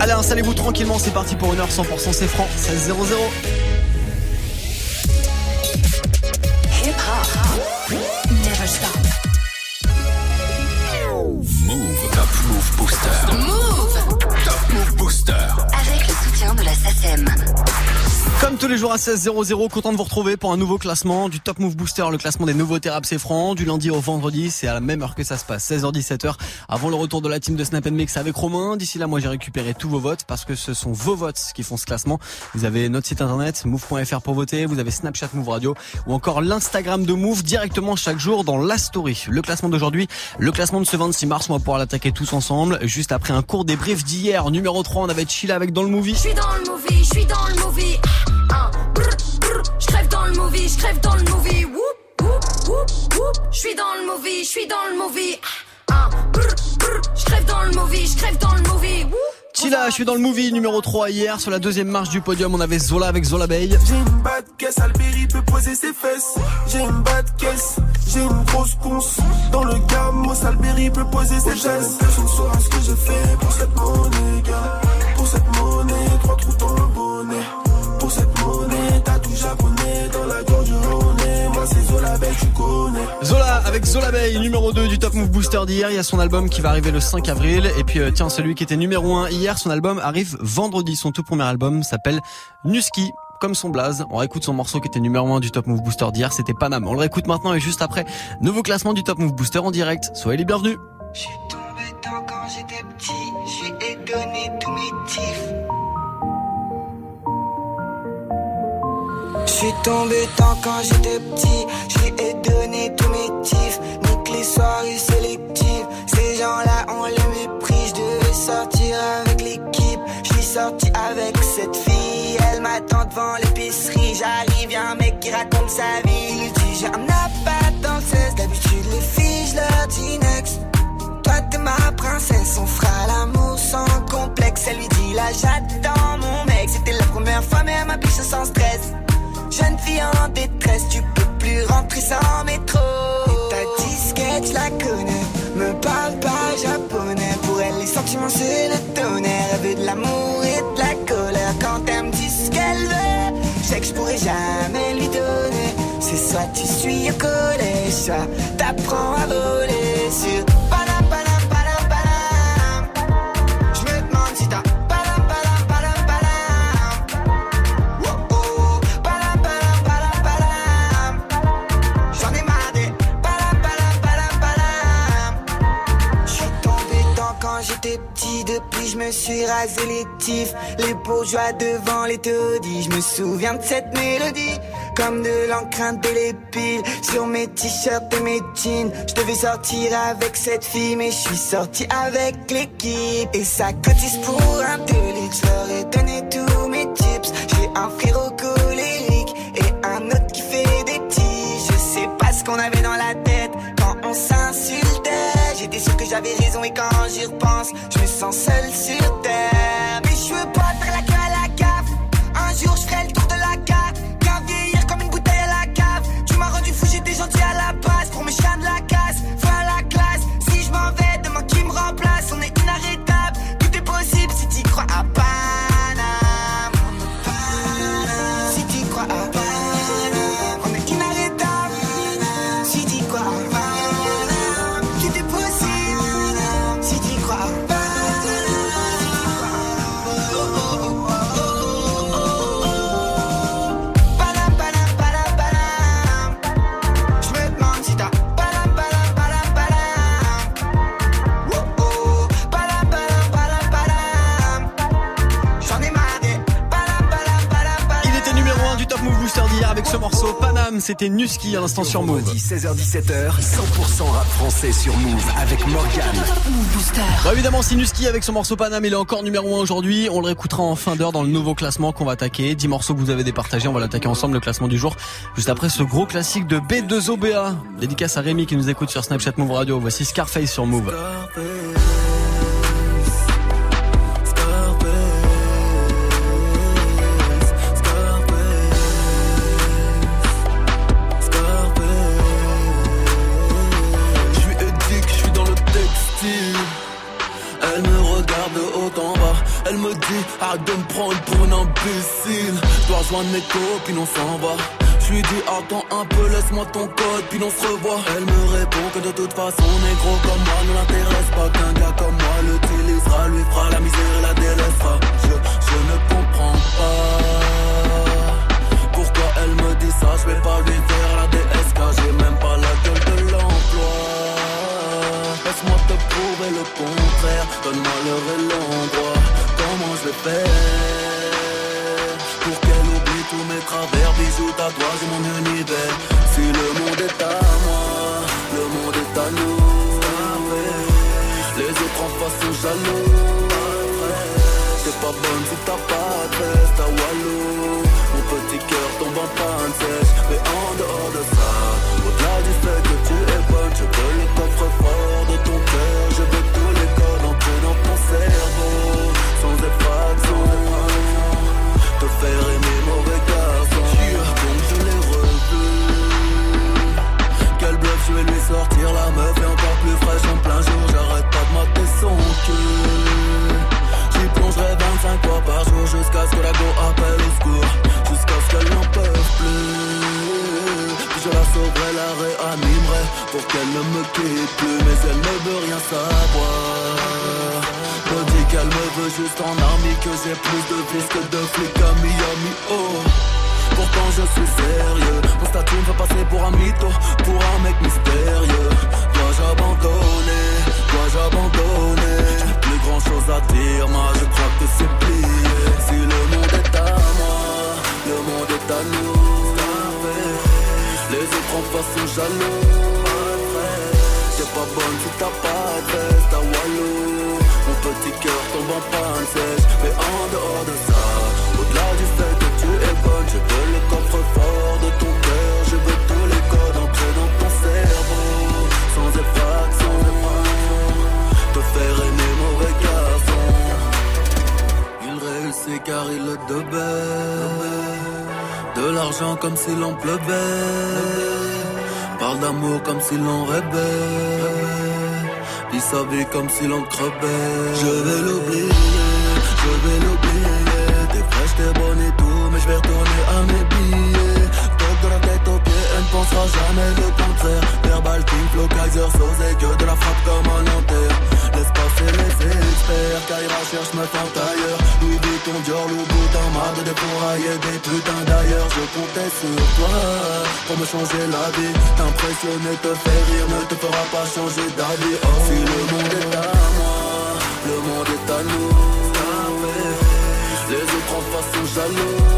Allez, installez-vous tranquillement, c'est parti pour une heure 100% c'est franc, 16 0 tous les jours à 16h00, content de vous retrouver pour un nouveau classement du Top Move Booster, le classement des nouveaux thérapes c'est franc, du lundi au vendredi, c'est à la même heure que ça se passe, 16h-17h, avant le retour de la team de Snap Mix avec Romain. D'ici là, moi j'ai récupéré tous vos votes parce que ce sont vos votes qui font ce classement. Vous avez notre site internet, move.fr pour voter, vous avez Snapchat Move Radio ou encore l'Instagram de Move directement chaque jour dans la story. Le classement d'aujourd'hui, le classement de ce 26 mars, on va pouvoir l'attaquer tous ensemble, juste après un court débrief d'hier. Numéro 3, on avait Chilla avec dans le movie. Je suis dans le movie, je suis dans le movie. Dans le movie, je crève dans le movie. Whoop, whoop, whoop, whoop. Je suis dans le movie, je suis dans le movie. Ah, brr. Je crève dans le movie, je crève dans le movie. Chilla, je suis dans le movie numéro 3 hier. Sur la deuxième marche du podium, on avait Zola avec Zola Bay. J'ai une bad caisse, Alberi peut poser ses fesses. J'ai une bad caisse, j'ai une grosse ponce. Dans le gamos, Alberi peut poser ses gestes. Personne saura ce que j'ai fait pour cette monnaie, gars. Pour cette monnaie, trois trous dans le bonnet. Tu connais. Zola avec Zola Bay, numéro 2 du Top Move Booster d'hier. Il y a son album qui va arriver le 5 avril. Et puis, euh, tiens, celui qui était numéro 1 hier, son album arrive vendredi. Son tout premier album s'appelle Nuski. Comme son blaze, on réécoute son morceau qui était numéro 1 du Top Move Booster d'hier, c'était Panam. On le réécoute maintenant et juste après, nouveau classement du Top Move Booster en direct. Soyez les bienvenus. Je suis tombé dedans quand j'étais petit, j'ai donné tous mes tifs. Suis tombé dedans quand j'étais petit, j'ai donné tous mes tifs. Nique les soirées sélectives, ces gens-là on les méprise. Je devais sortir avec l'équipe, je suis sorti avec cette fille. Elle m'attend devant l'épicerie, j'arrive, y'a un mec qui raconte sa vie. Il dit j'ai un appart dans le 16, d'habitude les filles je leur dis next. Toi t'es ma princesse, on fera l'amour sans complexe. Elle lui dit là j'attends mon mec, c'était la première fois mais elle m'a biche sans stress. Jeune fille en détresse, tu peux plus rentrer sans métro. Et ta disquette, je la connais, me parle pas japonais. Pour elle les sentiments c'est le tonnerre, elle veut de l'amour et de la colère. Quand elle me dit ce qu'elle veut, je sais que je pourrais jamais lui donner. C'est soit tu suis au collège, soit t'apprends à voler sur me suis rasé les tifs, les bourgeois devant les taudis. Je me souviens de cette mélodie, comme de l'encre indélébile sur mes t-shirts et mes jeans. Je devais sortir avec cette fille, mais je suis sorti avec l'équipe. Et ça cotise pour un délit, je leur ai donné tous mes tips. J'ai un frérot colérique et un autre qui fait des petits. Je sais pas ce qu'on avait sûr que j'avais raison et quand j'y repense, je me sens seul sur terre. Mais je veux pas c'était Nuski à l'instant sur Move. Vendredi 16h17h, 100% rap français sur Move avec Morgan. Bah évidemment, Sinuski avec son morceau Panam, il est encore numéro 1 aujourd'hui. On le réécoutera en fin d'heure dans le nouveau classement qu'on va attaquer. 10 morceaux que vous avez départagés, on va l'attaquer ensemble, le classement du jour. Juste après ce gros classique de B2OBA. Dédicace à Rémi qui nous écoute sur Snapchat Move Radio. Voici Scarface sur Move. Arrête de me prendre pour un imbécile. Dois rejoindre mes copines, on s'en va. Je lui dis attends un peu, laisse-moi ton code, puis on se revoit. Elle me répond que de toute façon, négro comme moi ne l'intéresse pas qu'un gars comme moi l'utilisera, lui fera la misère et la délaissera. Je, je ne comprends pas pourquoi elle me dit ça. Je vais pas lui faire la DSK, j'ai même pas la gueule de l'emploi. Laisse-moi te prouver le contraire, donne-moi l'heure et l'endroit. Je vais faire pour qu'elle oublie tous mes travers, bisous, tatouages et mon univers. Si le monde est à moi, le monde est à nous. Les autres en face sont jaloux. C'est pas bonne si t'as pas de veste à. Mon petit cœur tombe en panne sèche. Mais en dehors de ça, pour qu'elle ne me quitte plus. Mais elle ne veut rien savoir. Me dit qu'elle me veut juste en armée, que j'ai plus de vis que de flics à Miami. Oh. Pourtant je suis sérieux Mon statut me fait passer pour un mytho Pour un mec mystérieux Dois-je abandonner? Dois-je abandonner? Plus grand chose à dire Moi je crois que c'est plié Si le monde est à moi Le monde est à nous Les autres en face sont jaloux Pas bonne si t'as pas de veste à Walou Mon petit cœur tombe en panne sèche Mais en dehors de ça Au-delà du fait que tu es bonne Je veux le coffre-fort de ton cœur Je veux tous les codes entrer dans ton cerveau. Sans effraction Te faire aimer mauvais garçon. Il réussit car il le devait. De l'argent comme s'il en pleuvait Parle d'amour comme s'il en rêvait. Vit sa vie comme s'il en crevait. Je vais l'oublier, je vais l'oublier. T'es fraîche, t'es bonne et tout Mais je vais retourner à mes billets pensera jamais le contraire Verbal King, Flow, Kaiser, Sosé Que de la frappe comme un Nanterre Laisse passer les experts Kaira cherche meuf en tailleur. Louis Vuitton, Dior, Louboutin Marre de dépourailler des putains d'ailleurs. Je comptais sur toi Pour me changer la vie. T'impressionner, te faire rire Ne te fera pas changer d'avis. Oh, si le monde est à moi Le monde est à nous. Les autres en face sont jaloux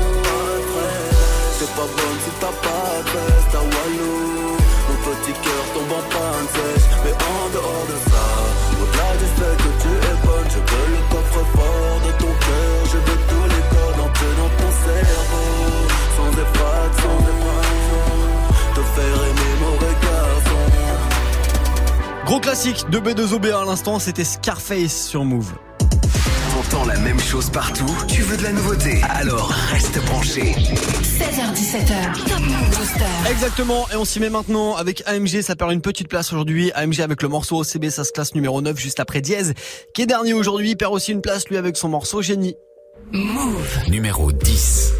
Pas bonne si t'as pas de à Walou Mon petit cœur tombe en panne sèche. Mais en dehors de ça Au-delà du fait que tu es bonne Je veux le coffre-fort de ton cœur. Je veux tous les codes entrer dans ton cerveau. Sans effraction Te faire aimer mauvais garçon Gros classique de B2OB à l'instant, c'était Scarface sur Move. La même chose partout, tu veux de la nouveauté? Alors reste branché. 16h17h. Top Move Booster. Exactement, et on s'y met maintenant avec AMG, ça perd une petite place aujourd'hui. AMG avec le morceau OCB, ça se classe numéro 9 juste après Diez, qui est dernier aujourd'hui, il perd aussi une place lui avec son morceau Génie. Move. Numéro 10.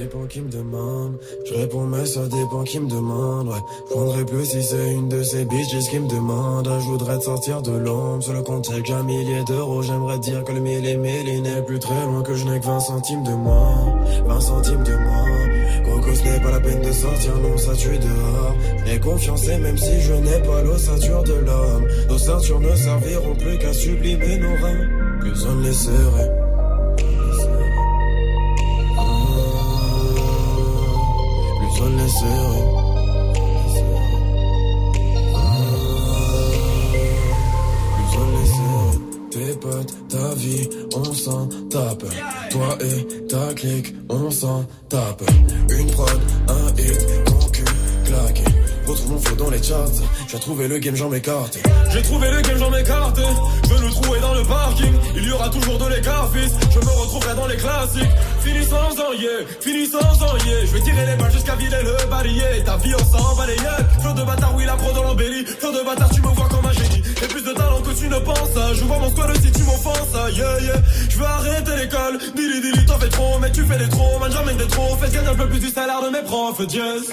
Ça dépend qui me demande, je réponds mais ça dépend qui me demande, ouais. Je prendrais plus si c'est une de ces bitches qui me demande. Je voudrais te sortir de l'ombre, sur le compte j'ai qu'un millier d'euros. J'aimerais dire que le mille et mille il n'est plus très loin, que je n'ai que 20 centimes de moins, 20 centimes de moins. Coco ce n'est pas la peine de sortir, non ça tue dehors. J'ai confiance et même si je n'ai pas l'ossature de l'homme, nos ceintures ne serviront plus qu'à sublimer nos reins. Plus on ne les serait. On les serrait. Tes potes, ta vie, on s'en tape. Toi et ta clique, on s'en tape. Une prod, un hit, ton cul claqué. Retrouve mon flow dans les charts. J'ai trouvé le game, j'en m'écarte. J'ai trouvé le game, j'en m'écarte. Je veux le trouver dans le parking. Il y aura toujours de l'écart, fils. Je me retrouverai dans les classiques. Fini sans en yeah, fini sans en yeah. Je vais tirer les balles jusqu'à vider le barillet. Ta vie, on s'en balayette. Flot de bâtard, oui, la pro dans l'embellie. Flot de bâtard, tu me vois comme un génie. J'ai plus de talent que tu ne penses Je vois mon squad si tu m'offenses Yeah yeah Je veux arrêter l'école Dili dili t'en fais trop Mais tu fais des trop Man j'emmène des trop Fais gagner un peu plus du salaire de mes profs Yes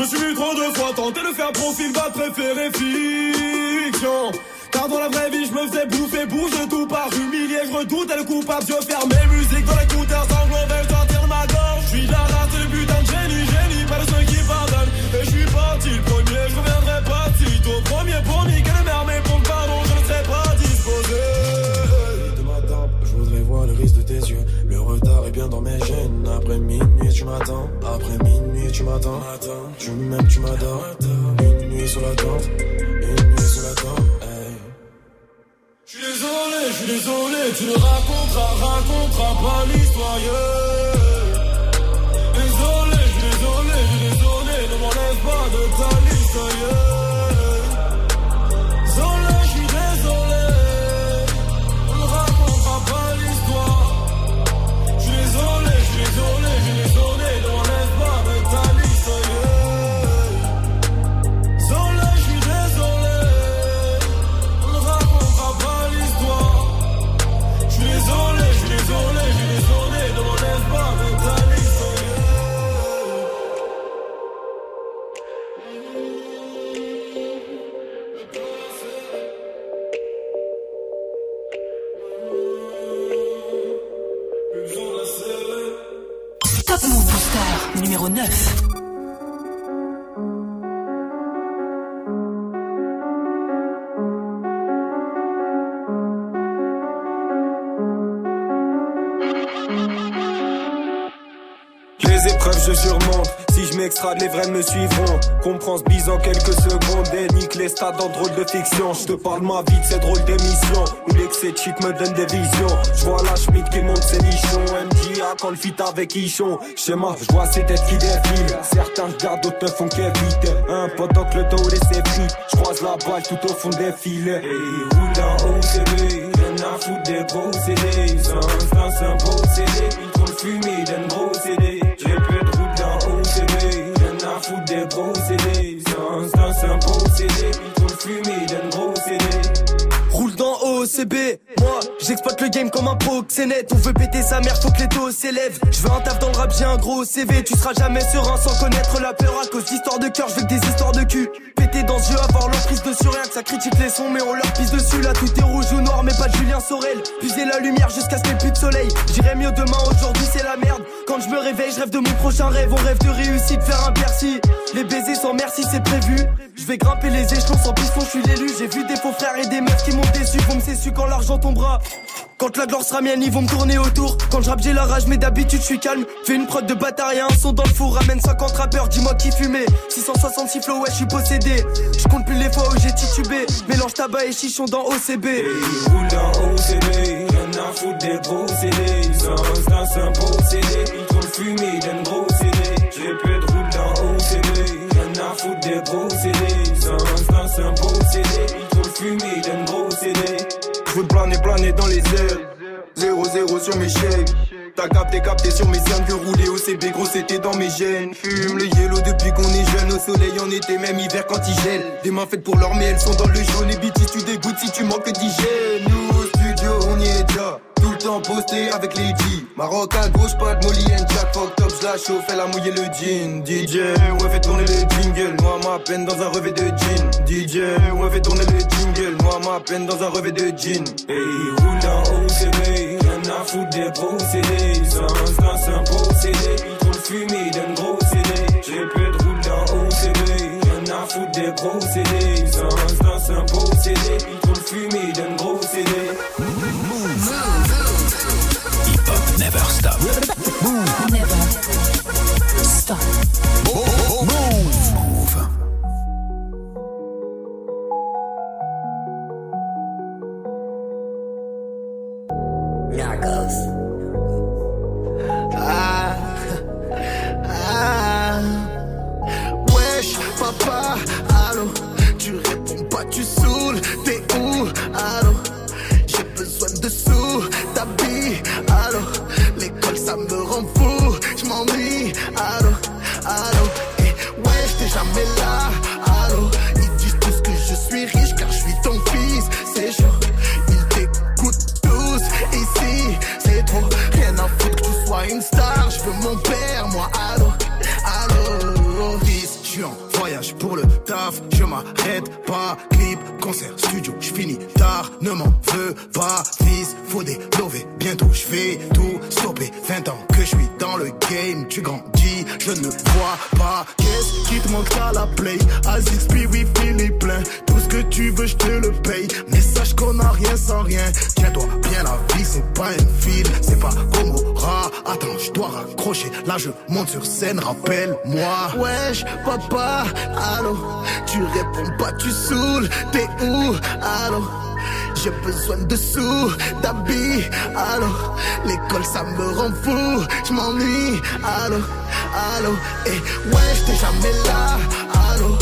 Je me suis vu trop de fois tenter de faire profil bas préféré fiction. Car dans la vraie vie, je me faisais bouffer, bouge tout par humilié. Je redoutais le coupable, je fermais musique dans l'écouteur, sanglots veulent sortir ma gorge. Je suis la race, le putain de génie, génie, pas de ceux qui pardonnent. Et je suis parti le premier, je reviendrai pas si tôt. Premier pour niquer le pour le pardon, je ne serai pas disposé. De ma je voudrais voir le risque de tes yeux. Le retard est bien dans mes gènes. Après minuit, tu m'attends. Après minuit, tu m'attends. Tu m'aimes, tu m'adores. Une nuit sur la tente. Une nuit sur la tente. Je suis désolé, je suis désolé. Tu ne raconteras, raconteras pas l'histoire. Désolé, les vrais me suivront. Comprends ce bise en quelques secondes et nique les stades en drôle de fiction. Je te parle ma vie de ces drôles d'émissions où l'excès de shit me donne des visions. Je vois la Schmidt qui monte ses nichons. MJA quand le fit avec Ichon. Schéma, je vois ses têtes qui défilent. Certains regardent, d'autres te font qu'éviter. Un pendant que le dos laisse frites. Je croise la balle tout au fond des filets. Et roule en OCB. Rien à foutre des gros CD. C'est un beau CD. Ils trop le fumé d'un gros CD. Roule dans OCB, moi j'exploite le game comme un proxénète. On veut péter sa mère, faut que les taux s'élèvent Je veux un taf dans le rap, j'ai un gros CV Tu seras jamais serein sans connaître la peur. À cause d'histoires de cœur, je veux que des histoires de cul Péter dans ce jeu, avoir l'emprise dessus Rien que ça critique les sons mais on leur pisse dessus. Là tout est rouge ou noir mais pas de Julien Sorel. Puiser la lumière jusqu'à ce qu'il plus de soleil. J'irai mieux demain, aujourd'hui c'est la merde. Quand je me réveille, je rêve de mon prochain rêve. On rêve de réussite, faire un Bercy. Les baisers sans merci c'est prévu. Je vais grimper les échelons sans piston, je suis l'élu. J'ai vu des faux frères et des meufs qui m'ont déçu. Vont me su quand l'argent tombera quand la gloire sera mienne, ils vont me tourner autour. Quand je j'ai la rage, mais d'habitude, je suis calme. Fais une prod de bâtard un son dans le four. Ramène 50 rappeurs, dis-moi qui fumait. 666 flow, ouais, je suis possédé. Je compte plus les fois où j'ai titubé. Mélange tabac et chichon dans OCB. Hey, roule dans OCB, y'en a foutre des gros CD. Sans c'est un beau CD. Ils trop le fumé d'un gros CD. Peu de roule dans OCB, y'en a foutre des gros CD. Sans c'est un beau CD. Ils trop le fumé d'un gros CD. Planer, planer dans les airs. 0-0 sur mes chaînes. T'as capté, capté sur mes cernes que rouler au CB, gros c'était dans mes gènes. Fume le yellow depuis qu'on est jeune, au soleil en été, même hiver quand il gèle. Des mains faites pour l'or, mais elles sont dans le jaune. Et BT, tu dégoûtes si tu manques d'hygiène. Nous au studio, on y est déjà temps posté avec G. Maroc à gauche, pas de Molly and Jack. Fuck top, la chauffe, elle a mouillé le jean. DJ, ouais, fait tourner le jingle. Moi, ma peine dans un revêt de jean. DJ, ouais, fait tourner le jingle. Moi, ma peine dans un revêt de jean. Hey, roule en OCB. Rien à foutre des procédés. Sans c'est un procédé. Il trouve fumé d'un gros CD. J'ai peu de roule dans OCB. Rien à foutre des procédés. Sans c'est un procédé. Il trouve fumé Never stop. Move. Move. Narcos. Manque à la play, puis oui, Philippe plein, tout ce que tu veux, je te le paye, mais sache qu'on a rien sans rien, tiens-toi bien la vie, c'est pas un film, c'est pas Gomorrah, attends, je dois raccrocher, là je monte sur scène, rappelle-moi, wesh, papa, allô, tu réponds pas, tu saoules, t'es où, allô, j'ai besoin de sous, d'habits, allô, l'école ça me rend fou, je m'ennuie, allô, allô, et wesh, t'es jamais là, allô,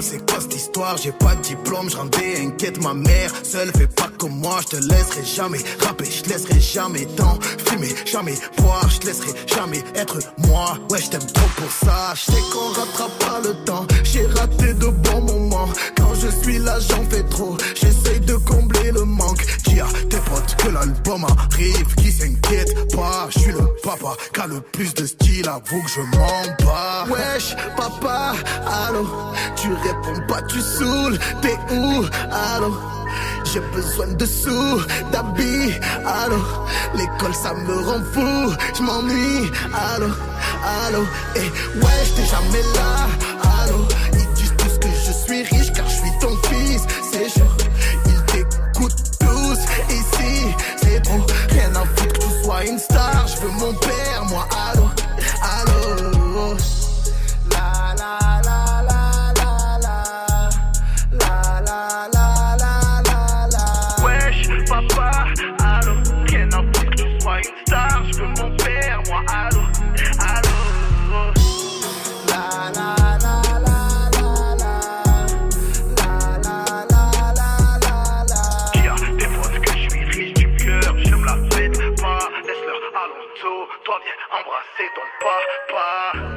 c'est quoi cette histoire, j'ai pas de diplôme, je rendais inquiète ma mère, seule fais pas comme moi, je te laisserai jamais rapper, je laisserai jamais tant fumer, jamais boire, je laisserai jamais être moi, ouais je t'aime trop pour ça, je sais qu'on rattrape pas le temps, j'ai raté de bons moments, quand je suis là j'en fais trop, j'essaye de combler le manque, dis à tes potes que l'album arrive, suis le plus de style, avoue que je mens pas, wesh papa, allô, tu réponds pas, tu saoules, t'es où, allô? J'ai besoin de sous, d'habits, allô. L'école ça me rend fou, je m'ennuie, allô, allô. Et ouais, j'étais jamais là, allô. Ils disent tous que je suis riche car je suis ton fils, c'est chaud sois une star, je veux mon père, moi, allô,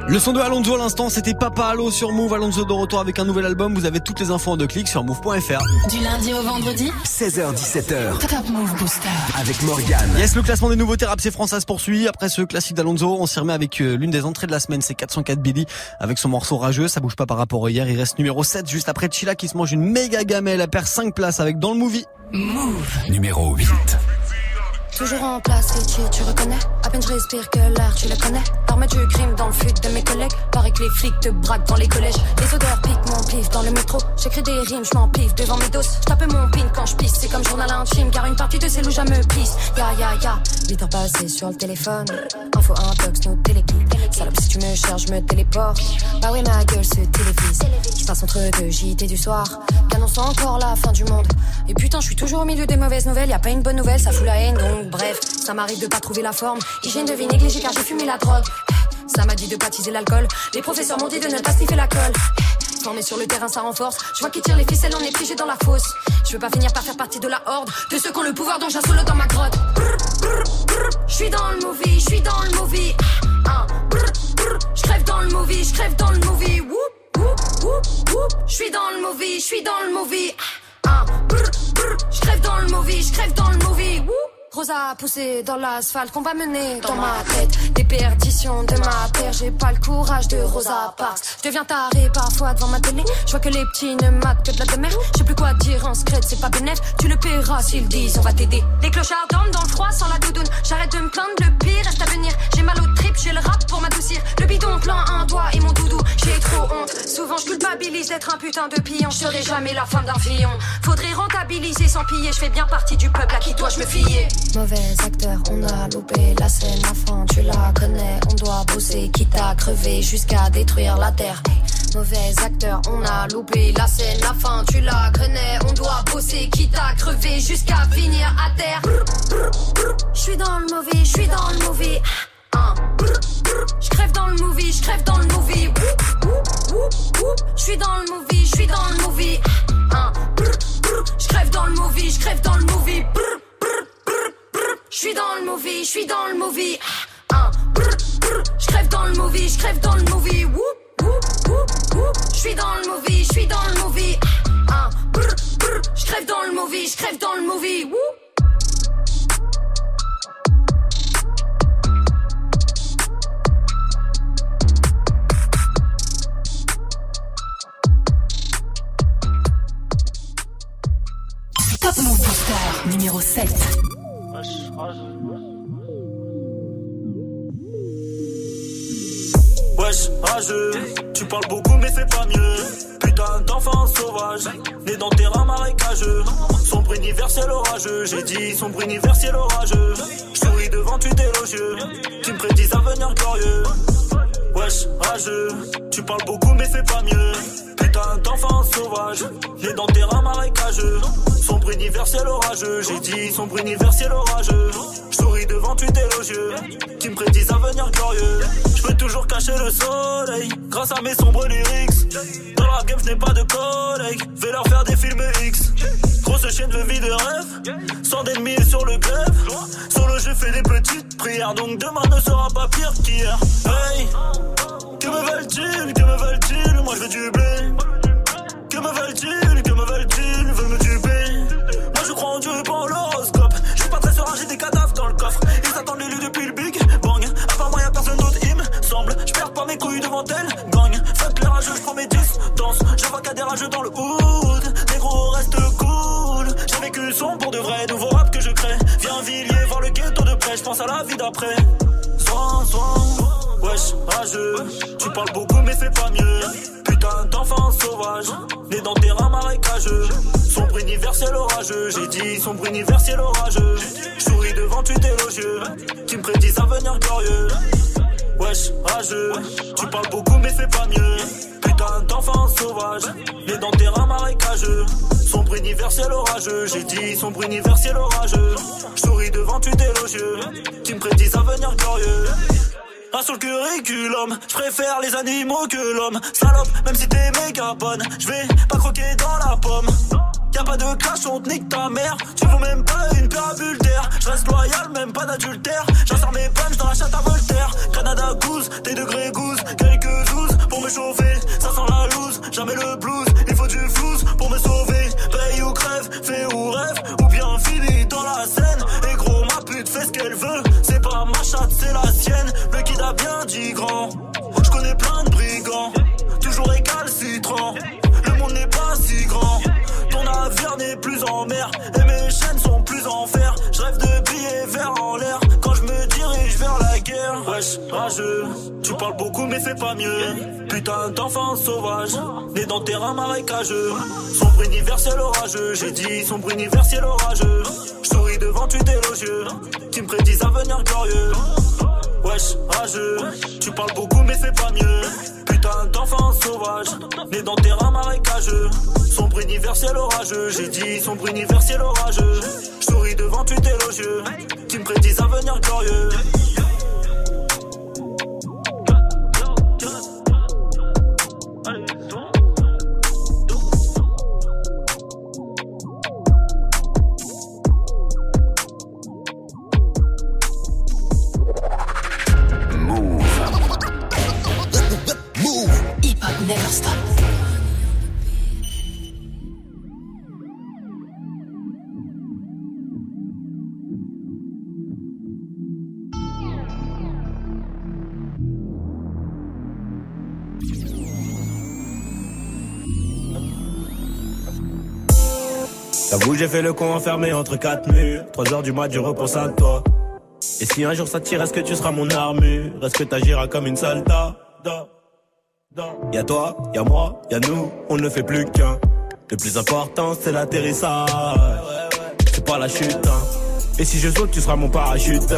Le son de Alonso à l'instant, c'était Papa Allo sur Move. Alonso de retour avec un nouvel album. Vous avez toutes les infos en deux clics sur move.fr. Du lundi au vendredi, 16h17h Top Move Booster. avec Morgane. Yes, le classement des nouveautés rap c'est français se poursuit. Après ce classique d'Alonso, on s'y remet avec euh, l'une des entrées de la semaine, c'est 404 Billy avec son morceau rageux. Ça bouge pas par rapport à hier. Il reste numéro 7 juste après Chila qui se mange une méga gamelle. Elle perd 5 places avec Dans le Movie. Numéro 8. Toujours en place, Richie, tu reconnais? À peine je respire que l'air, tu le connais? L'armée du crime dans le fut de mes collègues. Paraît que les flics te braquent dans les collèges. Les odeurs piquent mon pif dans le métro. J'écris des rimes, je pif devant mes doses. Je tape mon pin quand je pisse, c'est comme journal intime Car une partie de ces loups me pisse. Ya ya ya, 8 heures passées sur le téléphone. Info intox, nos téléguides Salope si tu me cherches, je me téléporte. Bah oui ma gueule se télévise. Je passe entre deux JT du soir. Qu'annonce encore la fin du monde. Et putain je suis toujours au milieu des mauvaises nouvelles. Y a pas une bonne nouvelle, ça fout la haine donc bref Ça m'arrive de pas trouver la forme. Hygiène de vie négligée car j'ai fumé la drogue. Ça m'a dit de baptiser l'alcool. Les professeurs m'ont dit de ne pas sniffer la colle Formé sur le terrain ça renforce. Je vois qui tire les ficelles on est piégé dans la fosse. Je veux pas finir par faire partie de la horde De ceux qui ont le pouvoir dont j'assole dans ma grotte. Je suis dans le movie, je suis dans le movie. Je crève dans le movie, je crève dans le movie. Je suis dans le movie, je suis dans le movie. Je crève dans le movie, je crève dans le movie Rosa poussé dans l'asphalte qu'on va mener dans ma tête. Des perditions de ma terre J'ai pas le courage de Rosa Parks. Je deviens taré parfois devant ma télé. Je vois que les petits ne matent que de la demeure. Je sais plus quoi dire en secret c'est pas bénéf. Tu le paieras s'ils disent on va t'aider. Les clochards dorment dans le froid sans la doudoune. J'arrête de me plaindre le pire reste à venir. J'ai mal au trip j'ai le rap pour m'adoucir. Le bidon plein un doigt et mon doudou J'ai trop honte. Souvent je culpabilise d'être un putain de pion. Je serai jamais la femme d'un fillon Faudrait rentabiliser sans piller. Je fais bien partie du peuple à qui dois-je je me fiais. Mauvais acteur, on a loupé la scène, la fin, tu la connais. On doit bosser, quitte à crever jusqu'à détruire la terre. Mauvais acteur, on a loupé la scène, la fin, tu la connais. On doit bosser, quitte à crever jusqu'à finir à terre. Je suis dans le mauvais, je suis dans le mauvais. Je crève dans le movie, je crève dans le movie. Je suis dans le movie, je suis dans le movie. Je crève dans le movie, je crève dans le movie. Je suis dans le movie, je suis dans le movie. Je crève dans le movie, je crève dans le movie. Je suis dans le movie, je suis dans le movie. Je crève dans le movie, je crève dans le movie. Top Move Booster numéro 7. Wesh, rageux, tu parles beaucoup mais c'est pas mieux. Putain d'enfant sauvage, né dans terrain marécageux. Sombre universel orageux, j'ai dit sombre universel orageux. J'souris devant tu élogieux, tu me prédis un avenir glorieux. Wesh, rageux, tu parles beaucoup mais c'est pas mieux. Putain sauvage, né dans terrain marécageux. Sombre universel orageux, j'ai dit sombre universel orageux. J'souris devant tu élogieux, qui me prédisent un avenir glorieux. Je peux toujours cacher le soleil, grâce à mes sombres lyrics. Dans la game, je n'ai pas de collègues, vais leur faire des films X. Grosse chaîne de vie de rêve, sans d'ennemis sur le. Sur le jeu, fais des petites prières, donc demain ne sera pas pire qu'hier. Hey, que me veulent-ils, que me veulent-ils, moi je veux du blé. Que me veulent-ils, que me veulent-ils, veulent me tuer. Moi je crois en Dieu, en l'horoscope. Je suis pas très serein, j'ai des cadavres dans le coffre. Ils attendent l'élu depuis le Big Bang. À part moi, y'a personne d'autre, il me semble. Je perds pas mes couilles devant elle, les je prends mes distances. Je vois a des dans le hood. Négro, reste cool. J'ai vécu son pour de vrai, nouveau rap que je crée. Viens Villiers, voir le ghetto de près, je pense à la vie d'après. Soin, soin. Wesh, rageux, tu parles beaucoup mais c'est pas mieux. Putain d'enfant sauvage, né dans terrain marécageux. Sombre universel orageux, j'ai dit sombre universel orageux. J'souris devant tu élogieux, qui me prédisent un avenir glorieux. Wesh, rageux, tu parles beaucoup mais c'est pas mieux. Putain d'enfant sauvage, né dans terrain marécageux. Sombre universel orageux, j'ai dit sombre universel orageux. J'souris devant tu élogieux, qui me prédisent un avenir glorieux. Un sur le curriculum, je préfère les animaux que l'homme. Salope, même si t'es méga bonne, je vais pas croquer dans la pomme. Y'a pas de clash, on te nique ta mère. Tu vaux même pas une à d'air. Je reste loyal, même pas d'adultère. J'insère mes punches dans la chatte à Voltaire. Canada Goose, tes degrés goose, quelques douze pour me chauffer. Ça sent la loose, jamais le blues. Il faut du flouze pour me sauver. Paye ou crève, fais ou rêve, ou bien fini dans la scène. Et gros, ma pute fait ce qu'elle veut. C'est pas ma chatte, c'est la sienne. Le kid a bien dit grand. Je connais plein de brigands, toujours récalcitrants. Navire n'est plus en mer et mes chaînes sont plus en fer. Je rêve de billets verts en l'air quand je me dirige vers la guerre. Wesh, rageux, tu parles beaucoup mais fais pas mieux. Putain d'enfant sauvage, né dans terrain marécageux. Sombre universel orageux, j'ai dit sombre universel orageux. Je souris devant tu élogieux, qui me prédisent un avenir glorieux. Wesh, rageux, tu parles beaucoup mais fais pas mieux. Putain d'enfant sauvage, né dans terrain marécageux. Sombre universel orageux, j'ai dit sombre universel orageux. Je souris devant tu élogieux, qui me prédisent un avenir glorieux. J'avoue, j'ai fait le con enfermé entre quatre murs. 3 heures du mat, je repense à toi. Et si un jour ça tire, est-ce que tu seras mon armure? Est-ce que t'agiras comme une soldat Y'a toi, y'a moi, y'a nous, on ne fait plus qu'un. Le plus important, c'est l'atterrissage. C'est pas la chute, hein. Et si je saute, tu seras mon parachute.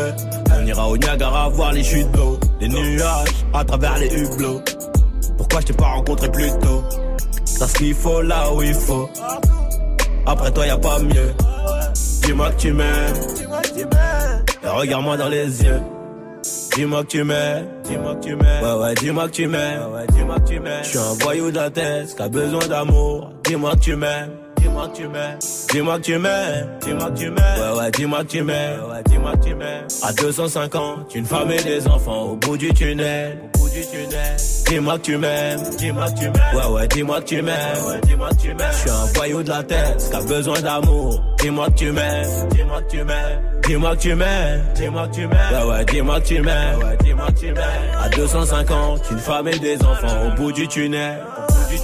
On ira au Niagara voir les chutes d'eau, les nuages à travers les hublots. Pourquoi je t'ai pas rencontré plus tôt? T'as ce qu'il faut là où il faut. Après toi, y a pas mieux. Dis-moi que tu m'aimes. Et regarde-moi dans les yeux. Dis-moi que tu m'aimes, dis-moi que tu m'aimes. Ouais, ouais, dis-moi que tu m'aimes. Dis-moi que tu m'aimes. Je suis un voyou de la tête qui a besoin d'amour. Dis-moi que tu m'aimes. Dis-moi que tu m'aimes, dis-moi que tu m'aimes, dis-moi que tu m'aimes, ouais ouais dis-moi que tu m'aimes, ouais dis-moi que tu m'aimes. À 250, une femme et des enfants au bout du tunnel, au bout du tunnel. Dis-moi que tu m'aimes, dis-moi que tu m'aimes, ouais ouais dis-moi que tu m'aimes, ouais dis-moi que tu m'aimes. Je suis un voyou de la tête qui a besoin d'amour. Dis-moi que tu m'aimes, dis-moi que tu m'aimes. Dis-moi que tu m'aimes, dis-moi que tu m'aimes. Ouais, ouais, dis-moi que tu m'aimes, ouais, dis-moi que tu m'aimes. À 250, une femme et des enfants au bout du tunnel.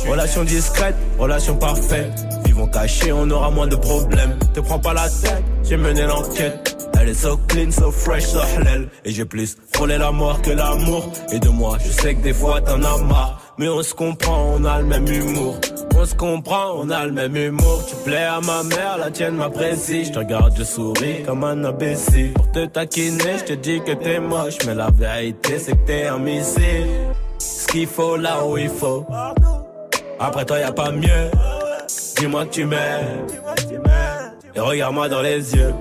Relation discrète, relation parfaite. Vivons cachés, on aura moins de problèmes. Te prends pas la tête, j'ai mené l'enquête. Elle est so clean, so fresh, so halal. Et j'ai plus frôlé la mort que l'amour. Et de moi, je sais que des fois t'en as marre. Mais on se comprend, on a le même humour. On se comprend, on a le même humour. Tu plais à ma mère, la tienne m'apprécie. Je te regarde, je souris comme un imbécile. Pour te taquiner, je te dis que t'es moche. Mais la vérité, c'est que t'es un missile. Ce qu'il faut là où il faut. Après toi, y a pas mieux. Dis-moi que tu m'aimes. Et regarde-moi dans les yeux.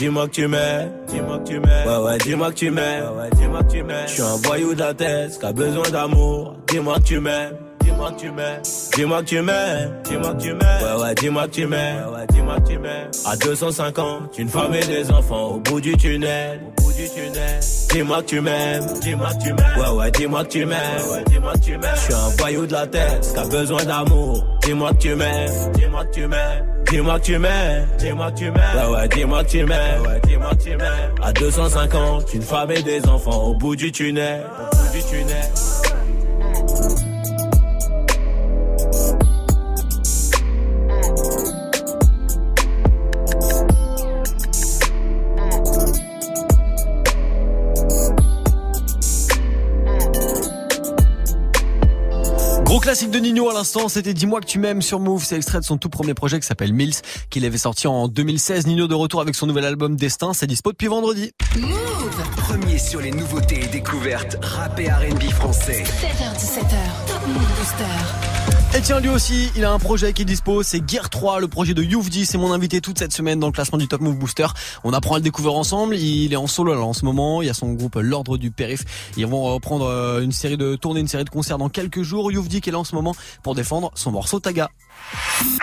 Dis-moi que tu m'aimes, dis-moi que tu m'aimes. Ouais, ouais, dis-moi que tu m'aimes. Ouais, dis-moi que tu m'aimes. Je suis un voyou de la tête qui a besoin d'amour. Dis-moi que tu m'aimes. Dis-moi que tu m'aimes, dis-moi que tu m'aimes, dis-moi que tu m'aimes, ouais ouais, dis-moi que tu m'aimes, ouais ouais, dis-moi que tu m'aimes. À 250, une femme et des enfants au bout du tunnel, au bout du tunnel. Dis-moi que tu m'aimes, dis-moi que tu m'aimes, ouais ouais, dis-moi que tu m'aimes, dis-moi que tu m'aimes. Je suis un voyou de la tête qui a besoin d'amour. Dis-moi que tu m'aimes, dis-moi que tu m'aimes. Dis-moi que tu m'aimes, dis-moi que tu m'aimes, ouais ouais, dis-moi que tu m'aimes, ouais, dis-moi que tu m'aimes. À 250, une femme et des enfants au bout du tunnel, au bout du tunnel. Classique de Nino à l'instant, c'était Dis-moi que tu m'aimes sur Move. C'est extrait de son tout premier projet qui s'appelle Mills, qu'il avait sorti en 2016. Nino de retour avec son nouvel album Destin. C'est dispo depuis vendredi. Premier sur les nouveautés et découvertes rap et R&B français. 7h17h, Top Move Booster. Et tiens, lui aussi, il a un projet qui est dispo, c'est Gear 3, le projet de Youvdi, c'est mon invité toute cette semaine dans le classement du Top Move Booster. On apprend à le découvrir ensemble, il est en solo là, en ce moment, il y a son groupe L'Ordre du Périph. Ils vont reprendre euh, une série de tournées, une série de concerts dans quelques jours. Youvdi qui est là en ce moment pour défendre son morceau Taga.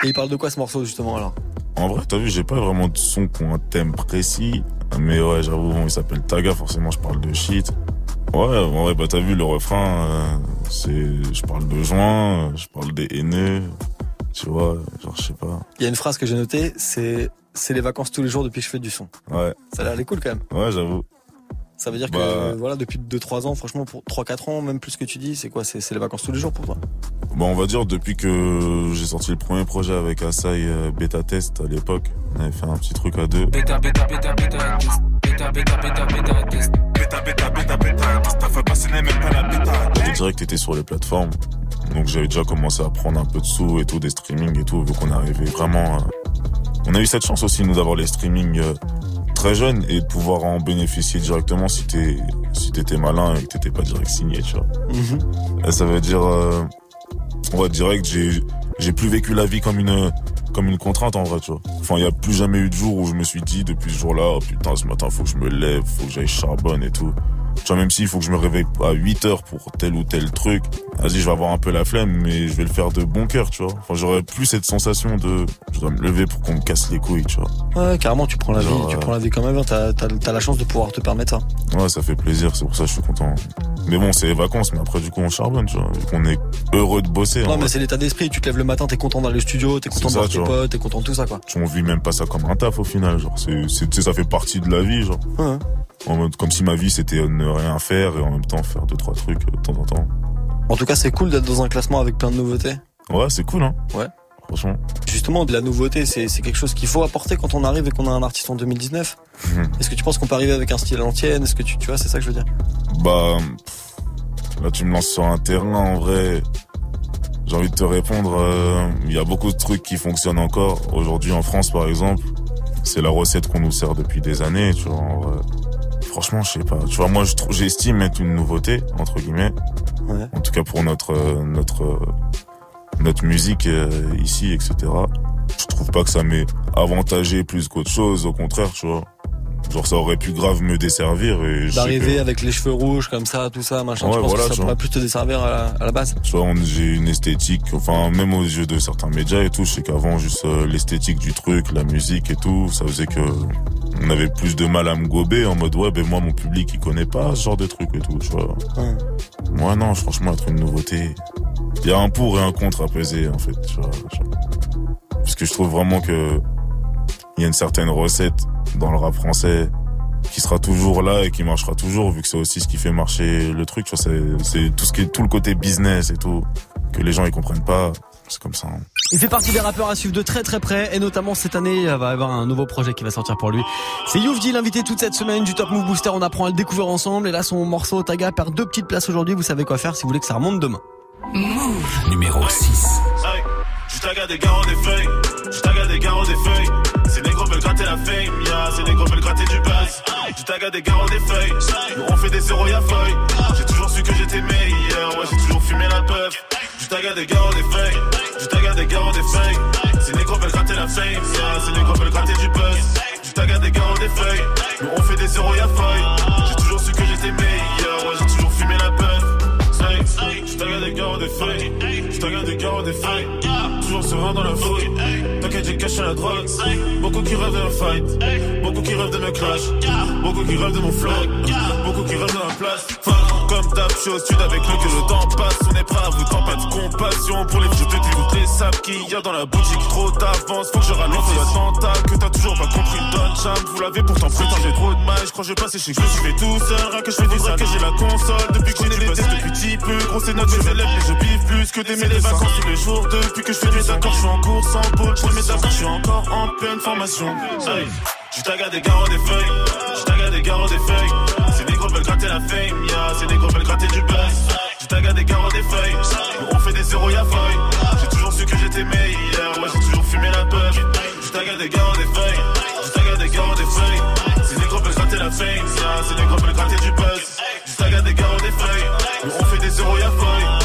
Et il parle de quoi ce morceau justement alors? En vrai, t'as vu, j'ai pas vraiment de son ont un thème précis. Mais ouais, j'avoue, il s'appelle Taga, forcément, je parle de shit. Ouais, en vrai, bah t'as vu le refrain, euh, c'est, je parle de joint, euh, je parle des haineux, tu vois, genre, je sais pas. Il y a une phrase que j'ai notée, c'est c'est les vacances tous les jours depuis que je fais du son. Ouais, Ça a l'air les cool quand même. ouais, j'avoue. Ça veut dire que Bah. euh, voilà depuis 2-3 ans, franchement pour 3-4 ans, même plus que tu dis, c'est quoi C'est les vacances tous les jours pour toi? Bon, on va dire, depuis que j'ai sorti le premier projet avec Asai euh, Beta Test à l'époque, on avait fait un petit truc à deux. Bêta, bêta, bêta, bêta, test. Bêta, bêta, bêta, bêta, test. Bêta, bêta, bêta, bêta, test. Ta fois passée n'est même pas la bêta. J'ai direct été sur les plateformes. Donc j'avais déjà commencé à prendre un peu de sous et tout, des streamings et tout, vu qu'on arrivait vraiment... à- On a eu cette chance aussi, nous, d'avoir les streamings euh, très jeunes et de pouvoir en bénéficier directement si t'es si t'étais malin et que t'étais pas direct signé, tu vois. Et ça veut dire... Euh, ouais, direct, j'ai j'ai plus vécu la vie comme une comme une contrainte en vrai, tu vois. Enfin, il y a plus jamais eu de jour où je me suis dit depuis ce jour-là, oh putain, ce matin, faut que je me lève, faut que j'aille charbonne et tout. Tu vois, même s'il faut que je me réveille à 8 heures pour tel ou tel truc, vas-y, je vais avoir un peu la flemme, mais je vais le faire de bon cœur, tu vois. Enfin, j'aurais plus cette sensation de, je dois me lever pour qu'on me casse les couilles, tu vois. Ouais, carrément, tu prends la vie, tu euh, prends la vie quand même. T'as t'as t'as la chance de pouvoir te permettre ça. Ouais, ça fait plaisir, c'est pour ça que je suis content. Mais bon, c'est les vacances, mais après, du coup, on charbonne, tu vois. Qu'on est heureux de bosser. Non, mais c'est l'état d'esprit. Tu te lèves le matin, t'es content d'aller au studio, t'es content de voir tes vois. potes, t'es content de tout ça, quoi. on vit même pas ça comme un taf au final genre c'est c'est ça fait partie de la vie genre Ouais. En mode comme si ma vie c'était ne rien faire et en même temps faire deux trois trucs euh, de temps en temps En tout cas, c'est cool d'être dans un classement avec plein de nouveautés. ouais c'est cool hein Ouais. franchement Justement, de la nouveauté, c'est quelque chose qu'il faut apporter quand on arrive et qu'on a un artiste en 2019. Mhm. Est-ce que tu penses qu'on peut arriver avec un style à l'ancienne? Est-ce que tu, tu vois, c'est ça que je veux dire? Bah là tu me lances sur un terrain en vrai j'ai envie de te répondre euh, il y a beaucoup de trucs qui fonctionnent encore aujourd'hui en France par exemple c'est la recette qu'on nous sert depuis des années, tu vois. Franchement, je sais pas. Tu vois, moi, j'estime être une nouveauté entre guillemets. En tout cas pour notre notre notre musique euh, ici, etc. Je trouve pas que ça m'est avantagé plus qu'autre chose. Au contraire, tu vois. Genre ça aurait pu grave me desservir et d'arriver avec les cheveux rouges comme ça, tout ça, machin. Ouais, je pense voilà, que ça pourrait plus te desservir à la, base. Tu vois, j'ai une esthétique, enfin même aux yeux de certains médias et tout. Je sais qu'avant juste euh, l'esthétique du truc, la musique et tout, ça faisait que on avait plus de mal à me gober en mode ouais, ben moi mon public il connaît pas ce genre de trucs et tout, tu vois. Moi non, franchement être une nouveauté. Il y a un pour et un contre à peser en fait, tu vois. Parce que je trouve vraiment que il y a une certaine recette dans le rap français qui sera toujours là et qui marchera toujours vu que c'est aussi ce qui fait marcher le truc tu vois c'est tout ce qui est tout le côté business et tout que les gens ils comprennent pas. C'est comme ça hein. il fait partie des rappeurs à suivre de très très près et notamment cette année il va y avoir un nouveau projet qui va sortir pour lui. C'est Youvdi l'invité toute cette semaine du Top Move Booster. On apprend à le découvrir ensemble. Et là son morceau Taga perd deux petites places aujourd'hui. Vous savez quoi faire si vous voulez que ça remonte demain. Move. Numéro 6 Je taga des garants des feuilles Je taga des garants des feuilles gratter la fame yeah. Ces négros veulent gratter du buzz. Je taga des garants des feuilles. Nous on fait des zéros y'a feuille. J'ai toujours su que j'étais meilleur. Ouais j'ai toujours fumé la peur Je taga des garants des feuilles. Je taga des garants des feuilles. Ces négros veulent gratter la fame yeah. Ces négros veulent gratter du buzz. Je taga des garants des feuilles. Nous on fait des zéros y'a feuille. J'ai toujours su que j'étais meilleur. Ouais j'ai toujours t'inquiète des gars des feuilles. T'inquiète des gars des feuilles. Toujours serein dans la fouille. T'inquiète, j'ai caché la drogue. Beaucoup qui rêvent de la fight. Beaucoup qui rêvent de me clash. Beaucoup qui rêvent de mon flow. Beaucoup qui rêvent de la place. Comme d'hab, je suis au sud avec nous que le temps passe. On est prêt à vous pas de compassion pour les vieux de toutes les sables qu'il y a dans la boutique. Trop d'avance, faut que je ralentisse l'attentat. Que t'as toujours pas compris, Don Cham. Vous l'avez pourtant prétendu j'ai trop de mal. Je crois que je vais passer chez vous. Je fais tout seul, rien que je fais du que j'ai la console. Depuis que j'ai des tests depuis petit peu. Gros, c'est notre élèves, mais je biffe plus que des les vacances tous les jours. Depuis que je fais mes accords, je suis en course en pôle. Je mes accords, je suis encore en pleine formation. Je des garros des feuilles. Je des garros des feuilles. C'est des gros veulent gratter la fame, yeah. C'est des gros veulent gratter du buzz. Je des garros des feuilles. On fait des zéros, y'a feuille. J'ai toujours su que j'étais meilleur. Ouais, j'ai toujours fumé la peur. Je des garros des feuilles. Je des garros des feuilles. C'est des gros veulent gratter la fame, yeah. C'est des gros veulent gratter du buzz. Je des garros des feuilles. On fait des zéros, y'a feuille.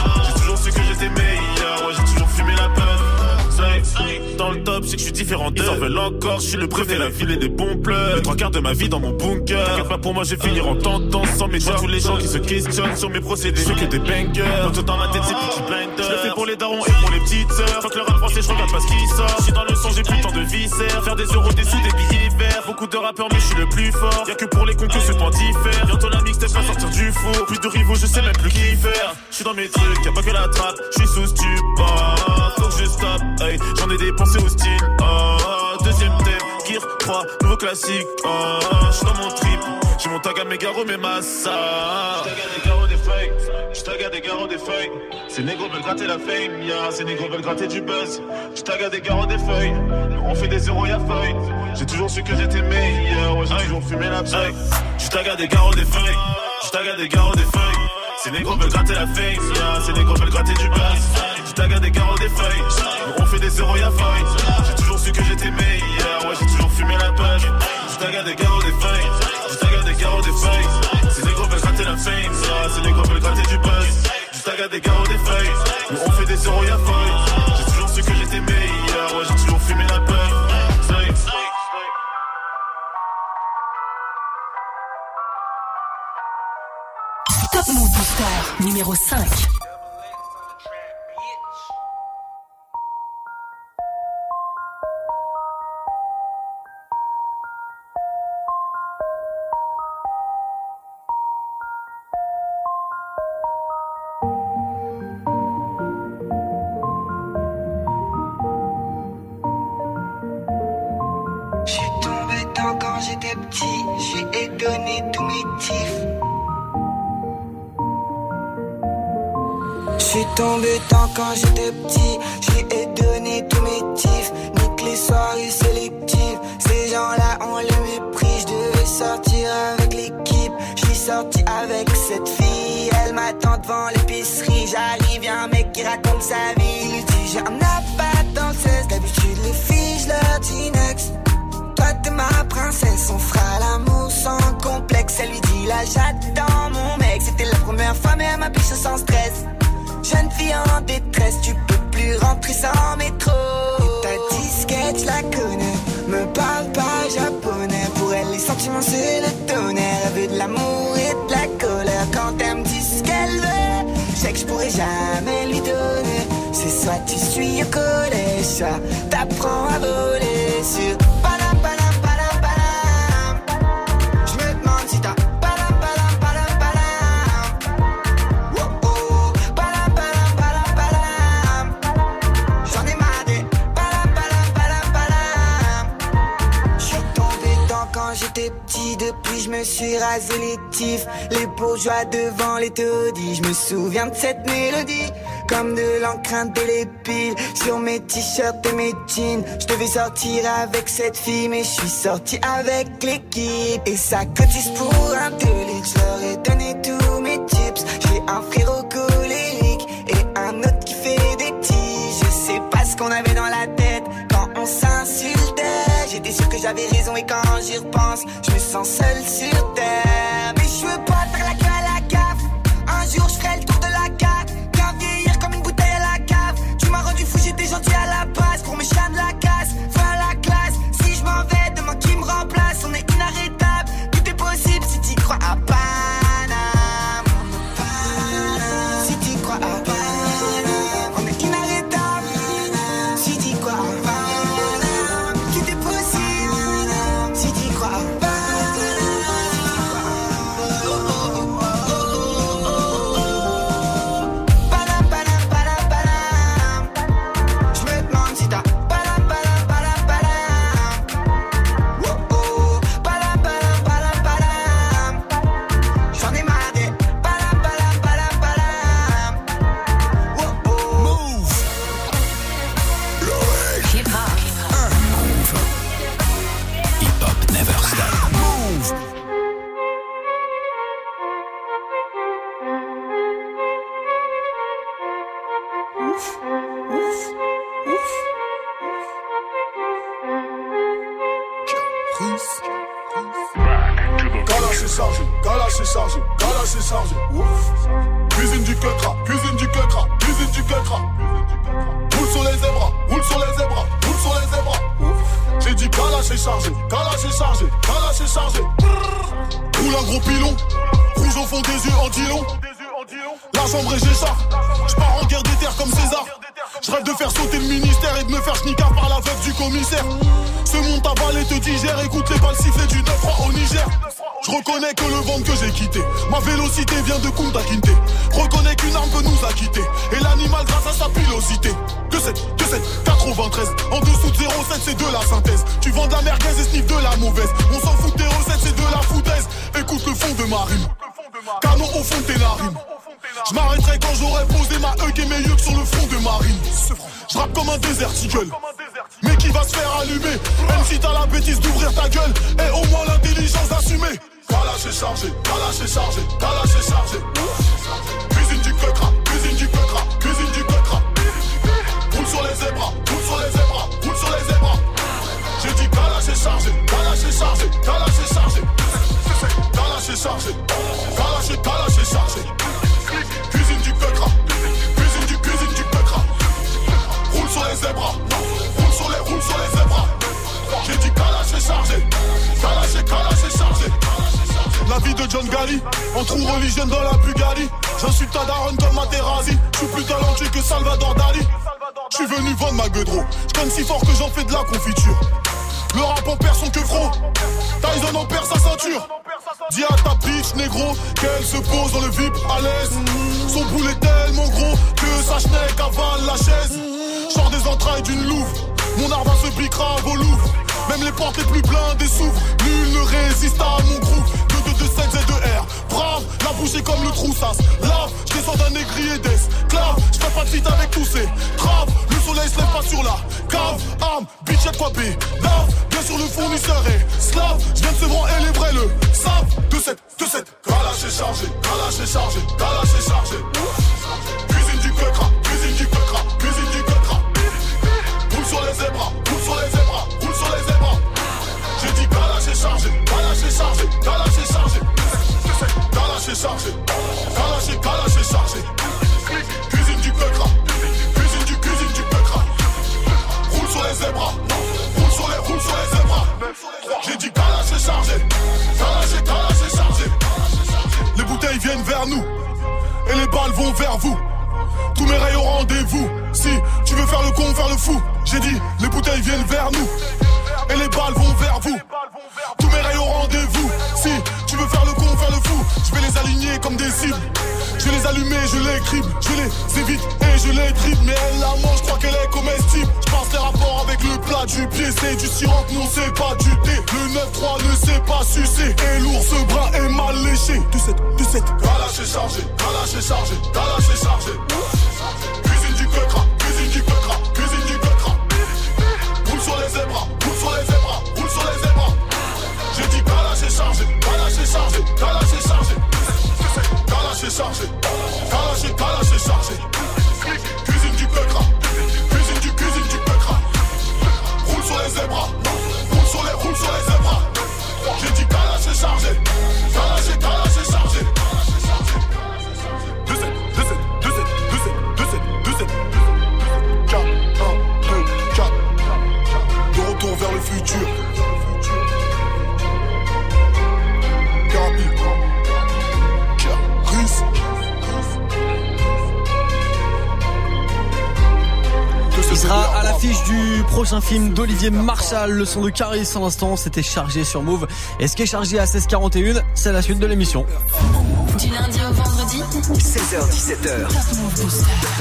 Dans le top, c'est que je suis différent Ils en veulent encore, je suis le préfet, la ville et des bons pleurs. Les trois quarts de ma vie dans mon bunker. T'inquiète pas pour moi, je vais finir en tentant sans mes tous les gens qui se questionnent sur mes procédés. Je que des bangers. Quand dans ma tête, c'est petit blinder. Je le fais pour les darons et pour les petites sœurs. Faut que le rap français, je regarde pas ce qui sort. Je suis dans le son, j'ai plus tant de viscères. Faire des euros, des sous, des billets verts. Beaucoup de rappeurs, mais je suis le plus fort. Y'a que pour les cons que ce point diffère. Bientôt la mixtape va sortir du four. Plus de rivaux, je sais même plus qui faire. Je suis dans mes trucs, y'a pas que la trappe. Je suis sous stupor. Je stoppe. J'en ai dépensé au style. Oh, deuxième thème, Gear 3, nouveau classique. Oh, j'suis dans mon trip. J'ai mon tag à mes garros, mes massas. J'tag des garros, des feuilles. J'tag des garros, des feuilles. Ces négros veulent gratter la fame, yeah. Ces négros veulent gratter du buzz. J'tag des garros, des feuilles. On fait des zéros, y'a feuille. J'ai toujours su que j'étais meilleur. Ouais, j'ai toujours fumé la feuille. J'tag des garros, des feuilles. J'tag des garros, des feuilles. Ces négros veulent gratter la fame, yeah. Ces négros veulent gratter du buzz. J'tag des garros, des feuilles. On fait des zéros, y'a feuille. J'ai toujours su que j'étais meilleur. Ouais, j'ai toujours fumé la page. J'tag des garros, des feuilles. J'tag des garros, des feuilles. Ces négros veulent gratter la fame, yeah. Ces négros veulent gratter du buzz. J'tag des garros, des feuilles. On fait des zéros, y'a feuille. J'ai toujours su que j'étais meilleur. Ouais, j'ai toujours fumé la page. Top Move Booster numéro 5. Quand j'étais petit. J'lui ai donné tous mes tifs. Nique les soirées sélectives. Ces gens-là, on les méprise. J'devais sortir avec l'équipe. J'suis sorti avec cette fille. Elle m'attend devant l'épicerie. J'arrive, y'a un mec qui raconte sa vie. Il dit, j'ai un appart dans le 16. D'habitude, les filles, j'leur dis next. Toi, t'es princesse, on fera l'amour sans complexe. Elle lui dit là j'attends mon mec. C'était la première fois, mais elle m'a piché sans stress. Jeune fille en détresse, tu peux plus rentrer sans métro. Et ta disquette, je la connais. Me parle pas japonais. Pour elle, les sentiments, c'est le tonnerre. Elle veut de l'amour et de la colère. Quand elle me dit ce qu'elle veut, je sais que je pourrais jamais lui donner. C'est soit tu suis au collège, soit t'apprends à voler sur depuis je me suis rasé les tifs. Les bourgeois devant les taudis Je me souviens de cette mélodie. Comme de l'encre de l'épile Sur mes t-shirts et mes jeans. Je devais sortir avec cette fille Mais je suis sorti avec l'équipe. Et ça cotise pour un télé Je leur ai donné tous mes tips. J'ai un frérot colérique Et un autre qui fait des petits. Je sais pas ce qu'on avait dans la tête J'étais sûr que j'avais raison et quand j'y repense, je me sens seul sur terre. Mais je veux pas Cuisine du quecra, cuisine du quecra, cuisine du quecra. Roule sur les zébras, roule sur les zébras, roule sur les zébras. J'ai dit calache et chargé, calache et chargé, calache et chargé. Roule un gros pilon, rouge au fond des yeux en dilon. La chambre est j'écharpe, j'pars en guerre des terres comme César. Je rêve de faire sauter le ministère et de me faire schnicard par la veuve du commissaire. Ce monde t'avale et te digère, écoute les balles sifflées du 9 au Niger. Je reconnais que le ventre que j'ai quitté, ma vélocité vient de Kunta Kinte. Reconnais qu'une arme peut nous acquitter, et l'animal grâce à sa pilosité. 27, 27, 93, en dessous de 07 c'est de la synthèse. Tu vends de la merguez et sniff de la mauvaise. On s'en fout des recettes, c'est de la foutaise. Écoute le fond de ma rime, canon au fond de tes narines. Je m'arrêterai quand j'aurai posé ma hug et mes yeux sur le front de marine. Je rappe comme un désert, gueule. Mais qui va se faire allumer? Même si t'as la bêtise d'ouvrir ta gueule, et au moins l'intelligence d'assumer. Voilà, c'est chargé, voilà, c'est chargé, voilà, c'est chargé. Cuisine du cotra, cuisine du cotra, cuisine du cotra. Roule sur les zébras, roule sur les zébras, roule sur les zébras. J'ai dit Kala c'est chargé, Kala c'est chargé, Kala c'est chargé. Kala c'est chargé, Kala c'est chargé. zébras. Roule sur les, roule sur les zébras. J'ai dit calage et chargé. Calage et calage et chargé. La vie de John Gali, on trou religion dans la Bugatti. J'insulte ta daronne comme Materazzi. Je suis plus talentueux que Salvador Dali. Je suis venu vendre ma gueudreau. Je si fort que j'en fais de la confiture. Le rap en perd son quevreau Tyson en perd sa ceinture Dis à ta bitch négro qu'elle se pose dans le VIP à l'aise Son boule est tellement gros que sa chenec avale la chaise Sors des entrailles d'une louve. Mon arbre se piquera à vos. Même les portes les plus blindées s'ouvrent. Nul ne résiste à mon groupe. 2, 2, 7, Z, 2, R. Brave, la bouche est comme le troussas. Lave, je descends d'un aigri et d'esclave. Je fais pas de feat avec tous ces graves. Le soleil se lève pas sur la cave. Arme, bitch, y'a quoi B. Lave, bien sûr le fournisseur est slave. Je viens de se branler les vrais le savent. 2, 7, 2, 7. Galache est chargé, galache est chargé, galache est chargé. Cuisine du quecra. Roule sur les zébras, roule sur les zébras, roule sur les zébras. J'ai dit t'as lâché chargé, t'as lâché chargé, t'as lâché chargé. T'as lâché chargé, t'as lâché, t'as lâché chargé. Cuisine du peucra, hein. cuisine du, cuisine du peucra. Hein. Roule sur les zébras, roule sur les, roule sur les zébras. J'ai dit t'as lâché chargé, t'as lâché, t'as lâché chargé. Les bouteilles viennent vers nous, et les balles vont vers vous. Tous mes rayons rendez-vous. Si tu veux faire le con, faire le fou. J'ai dit, les bouteilles viennent vers nous. Et les balles vont vers vous. Tous mes rayons au rendez-vous. Si tu veux faire le con, faire le fou. Je vais les aligner comme des cibles. Je vais les allumer, je les crible. Je les évite et je les dribble. Mais elle la mange, je crois qu'elle est comestible. Je pense les rapports avec le plat du pied. C'est du sirop, non, c'est pas du thé. Le 9-3 ne sait pas sucer. Et l'ours brun est mal léché. Du 7, du 7. Kalash est chargé, Kalash est chargé, Kalash est chargé. Zébras, roule sur les zébras, roule sur les zébras. J'ai dit Kalash est chargé, Kalash est chargé, Kalash est chargé. Kalash est chargé, est chargé. Cuisine du Pekra, cuisine du cuisine du Pekra. Roule sur les zébras, roule sur les, roule sur les zébras. J'ai dit Kalash est chargé, prochain film d'Olivier Marshall. Le son de Caris en l'instant, c'était chargé sur Move. Et ce qui est chargé à 16h41, c'est la suite de l'émission. Du lundi au vendredi 16h17h.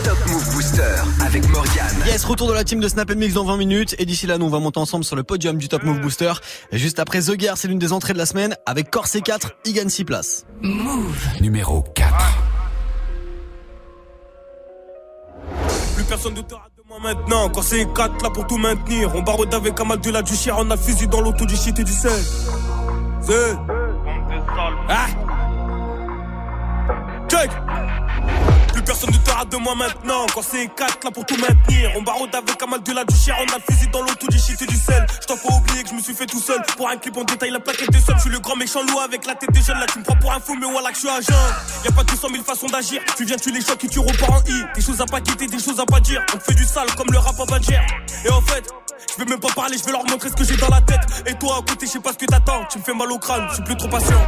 Top Move Booster avec Morgane. Yes, retour de la team de Snap Mix dans 20 minutes. Et d'ici là, nous on va monter ensemble sur le podium du Top Move Booster. Et juste après The Guerre, c'est l'une des entrées de la semaine. Avec Corset 4, il gagne 6 places. Move. Numéro 4. Plus personne ne moi maintenant. Quand c'est 4 là pour tout maintenir. On barode avec un mal de la du chien. On a fusil dans l'auto du shit et du sel. C'est. Ah! Check! Personne ne te rate de moi maintenant. Quand c'est 4 là pour tout maintenir. On barode avec un mal de la du chien. On a le fusil dans l'auto du shit et du sel. Je t'en faut oublier que je me suis fait tout seul. Pour un clip, on détaille la plaquette des sommes. Je suis le grand méchant loup avec la tête des jeunes. Là, tu me prends pour un fou, mais voilà que je suis agent. Y a pas 200 000 façons d'agir. Tu viens, tu les chocs et tu repars en I. Des choses à pas quitter, des choses à pas dire. On fait du sale comme le rap à Badger. Et en fait, je vais même pas parler, je vais leur montrer ce que j'ai dans la tête. Et toi, à côté, je sais pas ce que t'attends. Tu me fais mal au crâne, je suis plus trop patient.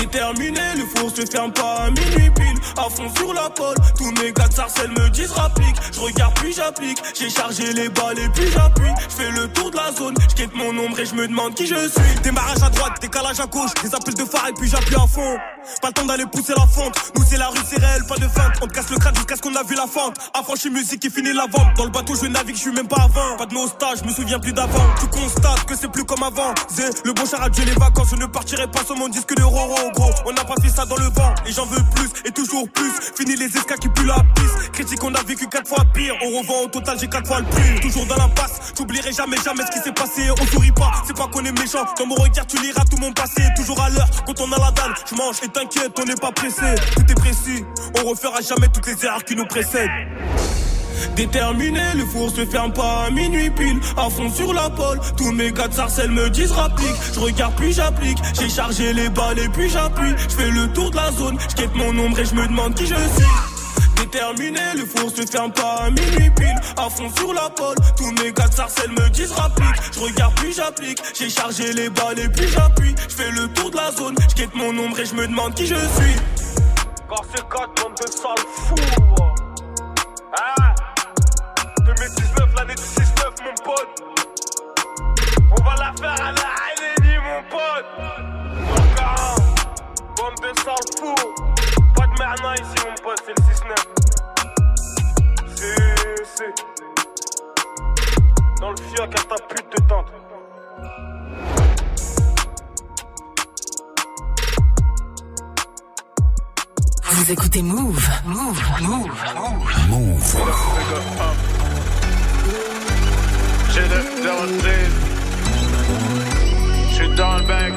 Déterminé, le four se ferme pas à minuit pile. À fond sur la pole, tous mes gars de sarcelles me disent rapplique. Je regarde puis j'applique, j'ai chargé les balles et puis j'appuie. Je fais le tour de la zone, je quitte mon ombre et je me demande qui je suis. Démarrage à droite, décalage à gauche, des appels de phare et puis j'appuie à fond. Pas le temps d'aller pousser la fente, nous c'est la rue, c'est réel, pas de feinte. On te casse le crâne jusqu'à ce qu'on a vu la fente. Affranchi musique et fini la vente. Dans le bateau, je navigue, je suis même pas 20. Pas de nostalgie, je me souviens plus d'avant. Tu constates que c'est plus comme avant. Zé, le bon char a les vacances, je ne partirai pas sur mon disque de Roro, gros. On n'a pas fait ça dans le vent, et j'en veux plus, et toujours plus. Fini les escas qui puent la piste. Critique, on a vécu quatre fois pire. On revend au total, j'ai quatre fois le prix. Toujours dans l'impasse, j'oublierai jamais, jamais ce qui s'est passé. On sourit pas, c'est pas qu'on est méchant. Dans mon regard, tu liras tout mon passé. Toujours à l'heure, quand on a la dalle, je mange et t'inquiète, on n'est pas pressé. Tout est précis, on refera jamais toutes les erreurs qui nous précèdent. Déterminé, le four se ferme pas à minuit pile. À fond sur la pole, tous mes gars de sarcelles me disent rapplique. Je regarde puis j'applique, j'ai chargé les balles et puis j'appuie. Je fais le tour de la zone, je mon ombre et je me demande qui je suis. Déterminé, le four se ferme pas à minuit pile. À fond sur la pole, tous mes gars de sarcelles me disent rapplique. Je regarde puis j'applique, j'ai chargé les balles et puis j'appuie. Je fais le tour de la zone, je mon ombre et je me demande qui je suis. Car c'est 4 bande de sales fous. Ah 2019, l'année du 6-9, mon pote. On va la faire à la Heidi, mon pote. Donc, ah, bande de sales fous. Pas de merna ici, mon pote, c'est le 6-9. C'est, c'est. Dans le fioc à ta pute de tente. Vous écoutez Move. Move. Move. Move. J'ai de, de reprise. J'suis dans le bec.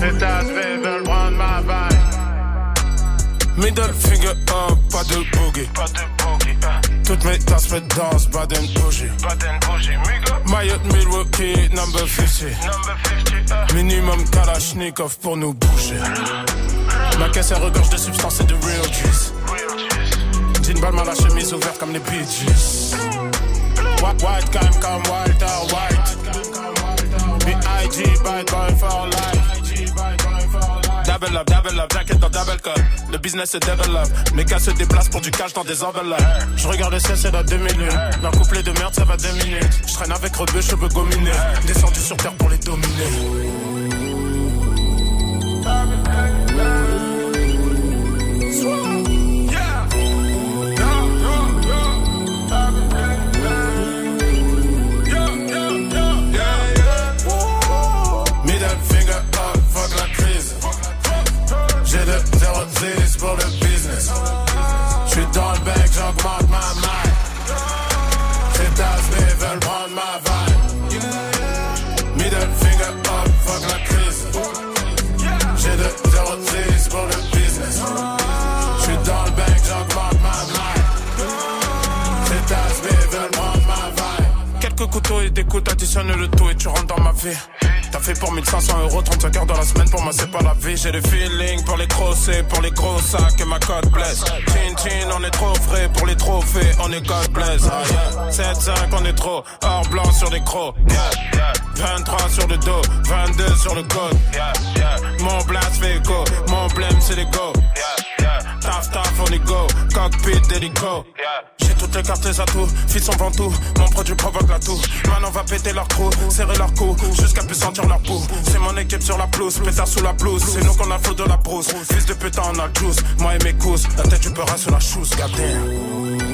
Les tasses veulent prendre ma balle. Middle finger up, pas de boogie. Pas de boogie, hein. Toutes mes tasses me dansent, baden bougie. Pas d'un bougie. Mayotte, Milwaukee, number 50. Number 50, hein. Minimum Kalashnikov pour nous bouger. Ma caisse elle regorge de substances et de real juice. Jean Balmain la chemise ouverte comme les Bee White, white comme comme Walter White. B.I.G. bad boy for life. Double up, double up, jacket dans double cut. Le business se développe. Mes gars se déplacent pour du cash dans des enveloppes. Je regarde le ciel, c'est dans deux minutes. Leur couplet de merde, ça va deux minutes. Je traîne avec rebeu, cheveux gominés. Descendu sur terre pour les dominer. Pour le business. J'suis dans le bec, j'augmente ma main. Ces tasses veulent prendre ma vibe. Middle finger up, fuck la crise. J'ai de 0 pour le business. Couteaux et des coups, additionne le tout et tu rentres dans ma vie. T'as fait pour 1500 euros, 35 heures dans la semaine, pour moi c'est pas la vie. J'ai le feeling pour les crosser, pour les gros sacs et ma code blesse. Chin chin, on est trop frais pour les trophées, on est God bless. Ah, 7-5, on est trop hors blanc sur les crocs. 23 sur le dos, 22 sur le code. Mon blast fait go, mon blême c'est les go. Taf taf on est go, cockpit d'hélico toutes les cartes des atouts. Fils vend tout, mon produit provoque la toux. Maintenant on va péter leur trou, serrer leur cou, jusqu'à plus sentir leur peau. C'est mon équipe sur la pelouse, pétard sous la blouse. C'est nous qu'on a flot de la brousse. Fils de putain, on a le juice. Moi et mes cousses, la tête du peur sur la chousse, goddamn.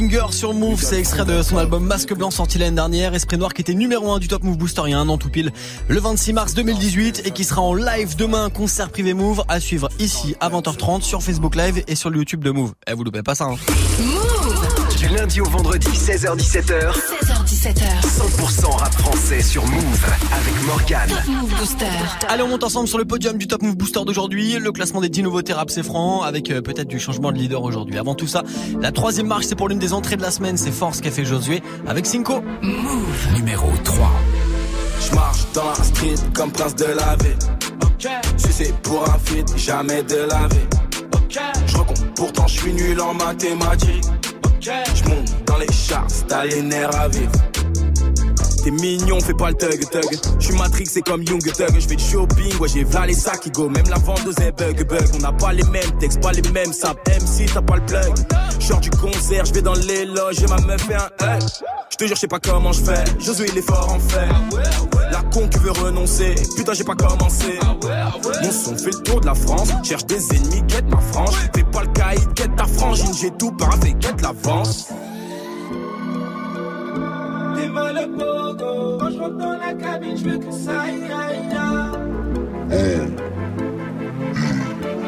Finger sur Move. C'est extrait de son album Masque Blanc sorti l'année dernière. Esprit Noir qui était numéro 1 du Top Move Booster il y a un an tout pile, le 26 mars 2018 et qui sera en live demain, concert privé Move à suivre ici à 20h30 sur Facebook Live et sur le YouTube de Move. Eh, vous loupez pas ça, hein. Move du lundi au vendredi, 16h17h. 16h17h. 100% rap français sur Move avec Morgan. Top Move Booster. Allez, on monte ensemble sur le podium du Top Move Booster d'aujourd'hui. Le classement des 10 nouveautés rap c'est franc avec euh, peut-être du changement de leader aujourd'hui. Avant tout ça, la troisième marche c'est pour l'une des entrées de la semaine. C'est Force qu'a fait Josué avec Cinco. Move. Numéro 3. Je marche dans la street comme prince de la ville. Okay. c'est pour un feat, jamais de la vie. Okay. Je pourtant je suis nul en mathématiques. Je monte dans les chars, t'as les nerfs à vivre. T'es mignon, fais pas le tug tug. J'suis Matrix, c'est comme Young Thug. J'fais du shopping, ouais j'ai v'là les sacs qui go. Même la vendeuse est bug bug. On n'a pas les mêmes textes, pas les mêmes saps. MC, t'as pas le plug. J'sors du concert, j'vais dans les loges et ma meuf fait un hug. J'te jure, j'sais pas comment j'fais. Josué, il est fort en fait. La con qui veut renoncer. Putain, j'ai pas commencé. Mon son fait le tour de la France. Cherche des ennemis, quête ma frange. Fais pas le caïd, quête ta frangine. J'ai tout paravé, quête l'avance le pogo. Quand je rentre dans la cabine, je veux que ça aille, aille, aille. Oh.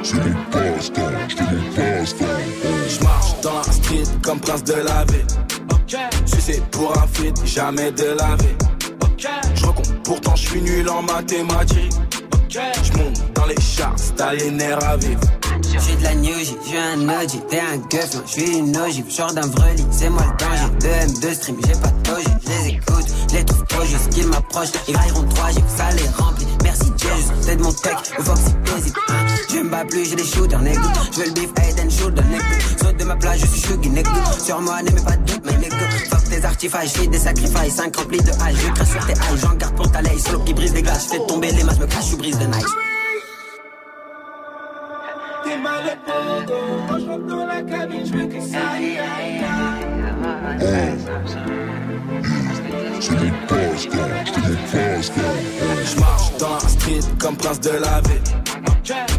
C'est passe-temps, c'est. Je marche dans la street comme prince de la ville. Ok. c'est pour un feat, jamais de la vie. Ok. Je pourtant je suis nul en mathématiques. Ok. Je monte dans les chars, t'as les nerfs à vivre. J'suis de la new j'suis un OG, t'es un gueuf, j'suis une ogive, genre d'un vreli, c'est moi le danger. De M2 stream, j'ai pas de toge, les écoute, les trouve trop juste qu'ils m'approchent. Ils railleront 3 j'ai ça les remplit. Merci Jesus, c'est de mon tech, le Foxy. Hein. Je me bats plus, j'ai des shooters, nègre. J'veux le beef, head and shoulder, nègre. Saute de ma plage, je suis chuggy, nègre. Sur moi, n'aimez pas de doute, mais nègre. Fuck tes artifices, j'fais des sacrifices, 5 remplis de hache. Je crache sur tes haches, j'en garde pour ta lay, solo qui brise des glaces. J'fais tomber les masses, me cache, je brise de nice. Mal le pogo. Quand je rentre dans la cabine, je veux que ça aille. Je marche dans la street comme prince de la ville.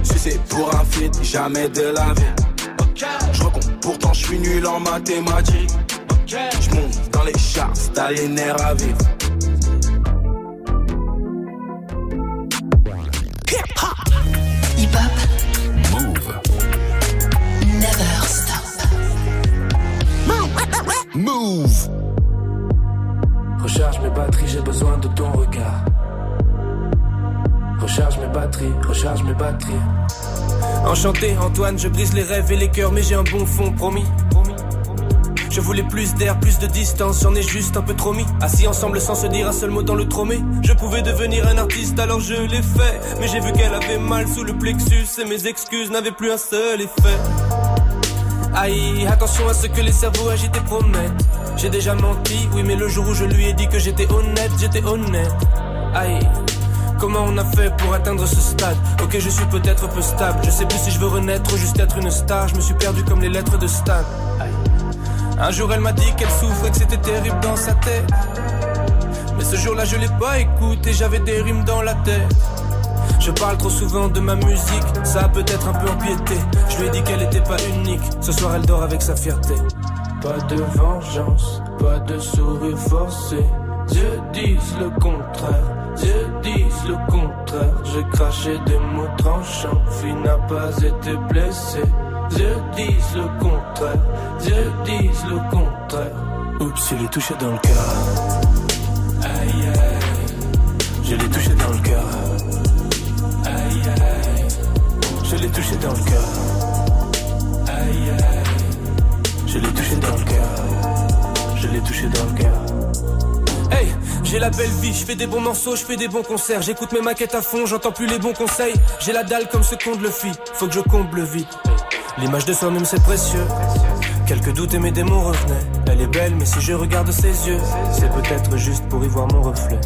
Si c'est pour un feat, jamais de la vie. Je recompte, pourtant je suis nul en mathématiques. Je monte dans les chars, t'as les nerfs à vivre. Move. Recharge mes batteries, j'ai besoin de ton regard. Recharge mes batteries, recharge mes batteries. Enchanté, Antoine, je brise les rêves et les cœurs, mais j'ai un bon fond, promis. Je voulais plus d'air, plus de distance, j'en ai juste un peu trop mis. Assis ensemble sans se dire un seul mot dans le tromé. Je pouvais devenir un artiste, alors je l'ai fait. Mais j'ai vu qu'elle avait mal sous le plexus et mes excuses n'avaient plus un seul effet. Aïe, attention à ce que les cerveaux agités promettent. J'ai déjà menti, oui, mais le jour où je lui ai dit que j'étais honnête, j'étais honnête. Aïe. Comment on a fait pour atteindre ce stade? Ok, je suis peut-être peu stable. Je sais plus si je veux renaître ou juste être une star. Je me suis perdu comme les lettres de Stan. Un jour, elle m'a dit qu'elle souffrait, que c'était terrible dans sa tête. Mais ce jour-là, je l'ai pas écouté, j'avais des rimes dans la tête. Je parle trop souvent de ma musique, ça a peut-être un peu empiété. Je lui ai dit qu'elle était pas unique. Ce soir, elle dort avec sa fierté. Pas de vengeance, pas de sourire forcé. Dieu disent le contraire, Dieu disent le contraire. J'ai craché des mots tranchants, fille n'a pas été blessée. Dieu disent le contraire, Dieu disent le contraire. Oups, je l'ai touché dans le cœur. Aïe aïe, je l'ai touché dans le cœur. Je l'ai touché dans le cœur. Je l'ai touché dans le cœur. Je l'ai touché dans le cœur. Hey, j'ai la belle vie, je fais des bons morceaux, je fais des bons concerts, j'écoute mes maquettes à fond, j'entends plus les bons conseils. J'ai la dalle comme ce qu'on le fit, faut que je comble vite. L'image de soi-même c'est précieux. Quelques doutes et mes démons revenaient. Elle est belle, mais si je regarde ses yeux, c'est peut-être juste pour y voir mon reflet.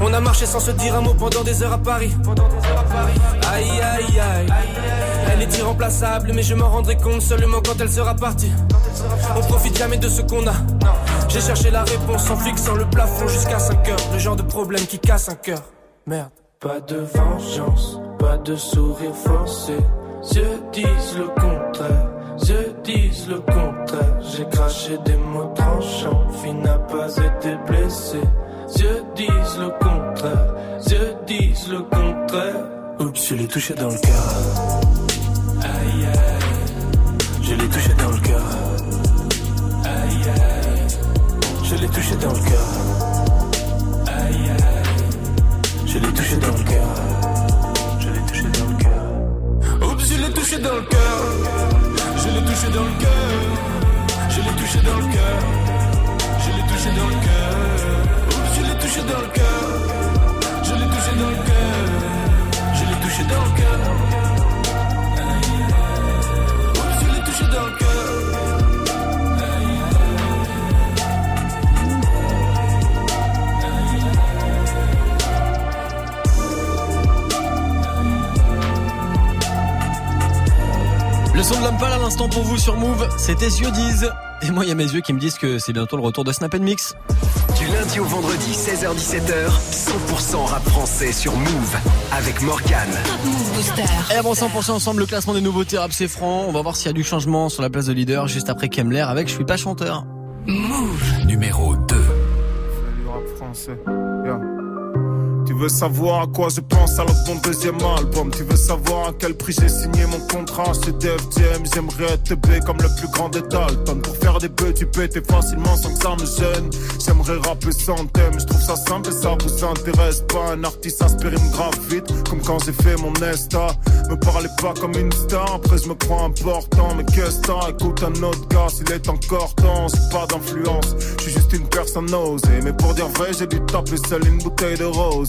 On a marché sans se dire un mot pendant des heures à Paris. Aïe aïe aïe. Elle est irremplaçable, mais je m'en rendrai compte seulement quand elle sera partie. On profite jamais de ce qu'on a. J'ai cherché la réponse en fixant le plafond jusqu'à 5 heures. Le genre de problème qui casse un cœur. Merde. Pas de vengeance, pas de sourire forcé. Dieu disent le contraire, Dieu disent le contraire. J'ai craché des mots tranchants, fille n'a pas été blessée. Dieu disent le contraire, Dieu disent le contraire. Oups, je l'ai touché dans le cœur. Aïe aïe, je l'ai touché dans le cœur. Aïe aïe, je l'ai touché dans le cœur. Aïe aïe, je l'ai touché dans le cœur. Je l'ai touché dans le cœur. Oups, je l'ai touché dans le cœur. Je l'ai touché dans le cœur. Je l'ai touché dans le cœur. Je l'ai touché dans le cœur. Touché dans le cœur. Je l'ai touché dans le cœur. Je l'ai touché dans le cœur. Je l'ai touché dans le cœur. Le son de Lampal à l'instant pour vous sur Move, c'était yeux. Et moi, il y a mes yeux qui me disent que c'est bientôt le retour de Snap Mix. Lundi au vendredi, 16h-17h, 100% rap français sur Move avec Morgane. Move Booster. Et avant 100% ensemble, le classement des nouveautés rap c'est franc. On va voir s'il y a du changement sur la place de leader juste après Kemler avec Je suis pas chanteur. Move. Numéro 2. Salut rap français. Yeah. Tu veux savoir à quoi je pense alors ton deuxième album. Tu veux savoir à quel prix j'ai signé mon contrat. Chez Def Jam J'aimerais être B comme le plus grand des Dalton. Pour faire des bœufs tu pétais facilement sans que ça me gêne. J'aimerais rapper sans thème, je trouve ça simple et ça vous intéresse pas. Un artiste aspirine grave vite comme quand j'ai fait mon Nesta Me parlez pas comme une star, après je me crois important Mais qu'est-ce que écoute un autre gars s'il est encore temps J'ai pas d'influence, je suis juste une personne osée Mais pour dire vrai j'ai dû taper seul une bouteille de rose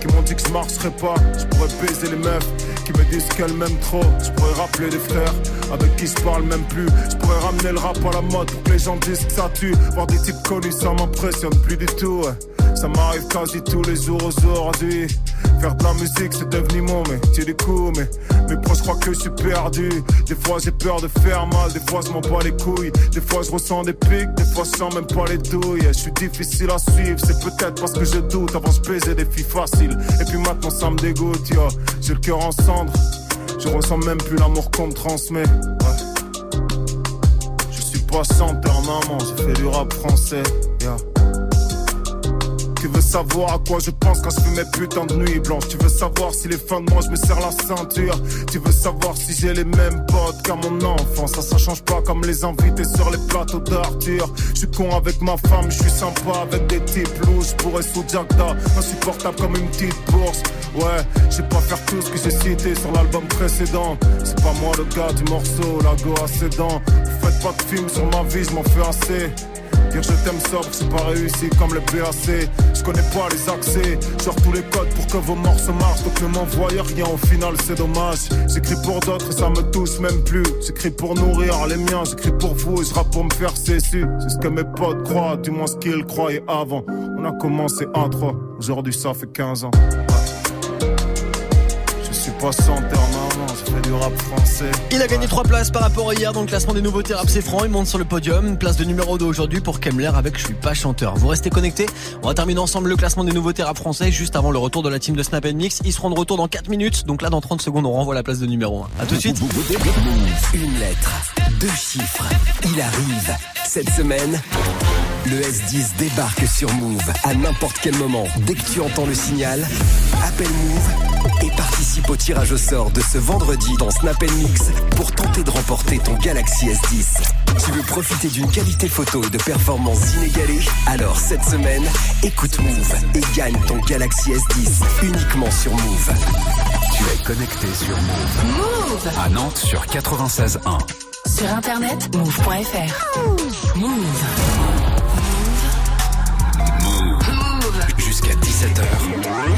qui m'ont dit que je marcherais pas. Je pourrais baiser les meufs me disent qu'elles m'aiment trop. Je pourrais rappeler des frères avec qui je parle même plus. Je pourrais ramener le rap à la mode pour que les gens disent que ça tue. Voir des types connus ça m'impressionne plus du tout Ça m'arrive quasi tous les jours aujourd'hui Faire de la musique c'est devenu mon métier du coup Mais mes proches croient que je suis perdu. Des fois j'ai peur de faire mal Des fois je m'en bats les couilles. Des fois je ressens des pics Des fois je sens même pas les douilles. Je suis difficile à suivre C'est peut-être parce que je doute. Avant je baisais des filles faciles. Et puis maintenant ça me dégoûte. J'ai le cœur en Je ressens même plus l'amour qu'on me transmet. Je suis pas chanteur maman J'ai fait du rap français tu veux savoir à quoi je pense quand je fais mes putains de nuits blanches. Tu veux savoir si les fins de mois je me serre la ceinture. Tu veux savoir si j'ai les mêmes potes qu'à mon enfant. Ça ça change pas comme les invités sur les plateaux d'Arthur. Je suis con avec ma femme, je suis sympa avec des types louches. Pourrais sous Jagda, insupportable comme une petite bourse. Ouais, j'ai pas faire tout ce que j'ai cité sur l'album précédent. C'est pas moi le gars du morceau, la go à ses dents. Faites pas de film sur ma vie, je m'en fais assez Je t'aime sobre, c'est pas réussi comme le PAC. Je connais pas les accès, genre tous les codes pour que vos morceaux marchent. Donc ne m'envoyez rien, au final c'est dommage. J'écris pour d'autres et ça me touche même plus. J'écris pour nourrir les miens, j'écris pour vous et je pour me faire cesser. C'est ce que mes potes croient, du moins ce qu'ils croyaient avant. On a commencé à 3, aujourd'hui ça fait 15 ans. Je suis pas sans terme du rap français. Il a gagné 3 places par rapport à hier dans le classement des nouveautés rap c'est franc. Il monte sur le podium. Place de numéro 2 aujourd'hui pour Kemler avec Je suis pas chanteur. Vous restez connectés. On va terminer ensemble le classement des nouveautés rap français juste avant le retour de la team de Snap Mix. Ils seront de retour dans 4 minutes. Donc là, dans 30 secondes, on renvoie la place de numéro 1. A tout de suite. Une lettre, deux chiffres. Il arrive. Cette semaine, le S10 débarque sur Move à n'importe quel moment. Dès que tu entends le signal, appelle Move participe au tirage au sort de ce vendredi dans Snap Mix pour tenter de remporter ton Galaxy S10. Tu veux profiter d'une qualité photo et de performances inégalées? Alors cette semaine, écoute Move et gagne ton Galaxy S10 uniquement sur Move. Tu es connecté sur Move. Move À Nantes sur 96.1. Sur internet, move.fr. Move. 17h.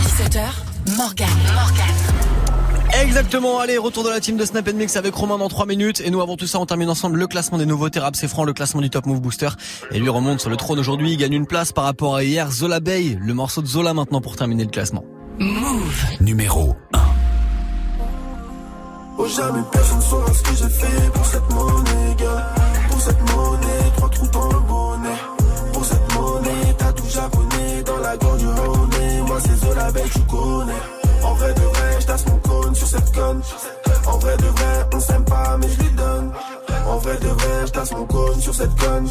17h, Morgan. Morgan. Exactement, allez, retour de la team de Snap Mix avec Romain dans 3 minutes. Et nous, avant tout ça, on termine ensemble le classement des nouveaux rap c'est franc, le classement du Top Move Booster. Et lui remonte sur le trône aujourd'hui, il gagne une place par rapport à hier. Zola Bay, le morceau de Zola maintenant pour terminer le classement. Move. Numéro 1. Oh jamais personne saura ce que j'ai fait pour cette monnaie, gars. Pour cette monnaie, trois trous dans le. En vrai de vrai, j'tasse mon cône sur cette conne. En vrai de vrai, on s'aime pas, mais je lui donne. En vrai de vrai, j'tasse mon cône sur cette conne.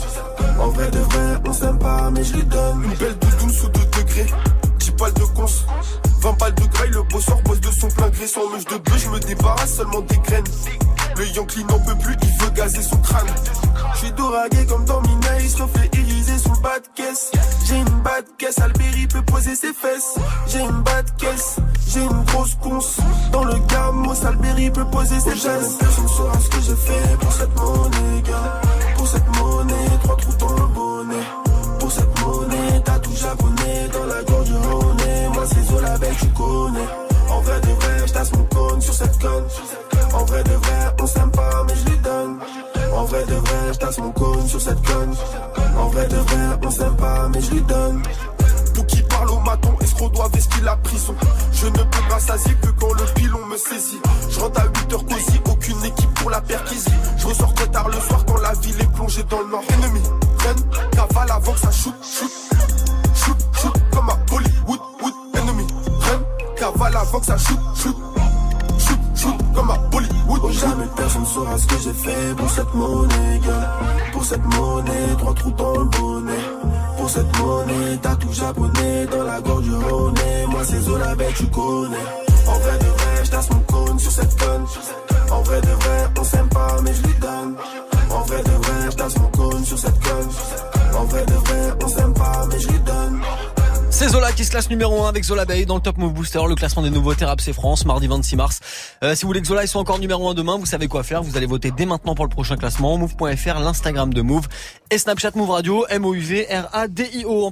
En vrai de vrai, on s'aime pas, mais je lui donne. Une belle doudoune sous 2 degrés. 10 balles de cons. 20 balles de graille, le bosseur bosse de son plein gré. Sans mèche de bœuf, je me débarrasse seulement des graines. Le Yankee n'en peut plus, il veut gazer son crâne. J'suis doragué comme dans Mina, il se refait iriser sous le bas de caisse. J'ai une bas de caisse, Alberi peut poser ses fesses. J'ai une bas de caisse, j'ai une grosse conce. Dans le gamos, Alberi peut poser ses fesses. Personne saura ce que j'ai fait pour cette monnaie, gars. Pour cette monnaie, trois trous dans le bonnet. Pour cette monnaie, t'as tout japonais dans la gorge du. Moi c'est Zola Belle, tu connais. En vrai de vrai, j'tasse mon cône sur cette conne. En vrai de vrai, on s'aime pas, mais je lui donne. En vrai de vrai, j'tasse mon cône sur cette conne. En vrai de vrai, on s'aime pas, mais je lui donne. Pour qui parle au maton, escroc doit vestir la prison? Je ne peux rassasier que quand le pilon me saisit. Je rentre à 8h cosy, aucune équipe pour la perquisition. Je ressors très tard le soir quand la ville est plongée dans le nord. Ennemi, run, cavale avant que ça shoot, shoot. Shoot, shoot, comme à Bollywood, wood, ennemi, run, cavale avant que ça. Shoot, shoot, comme. Oh, jamais personne saura ce que j'ai fait pour cette monnaie, gars. Pour cette monnaie, trois trous dans le bonnet. pour cette monnaie. T'as tout japonais dans la gorge du Rhône. Moi c'est Zola, ben tu connais. En vrai de vrai, j'tasse mon cône sur cette conne. En vrai de vrai, on s'aime pas, mais je lui donne. En vrai de vrai, j'tasse mon cône sur cette conne. En vrai de vrai, on s'aime pas, mais je lui donne. C'est Zola qui se classe numéro 1 avec Zola Bay dans le Top Move Booster, le classement des nouveaux Thérapes c'est France, mardi 26 mars. Euh, si vous voulez que Zola soit encore numéro 1 demain, vous savez quoi faire, vous allez voter dès maintenant pour le prochain classement, move.fr, l'Instagram de Move et Snapchat Move Radio, M-O-U-V-R-A-D-I-O.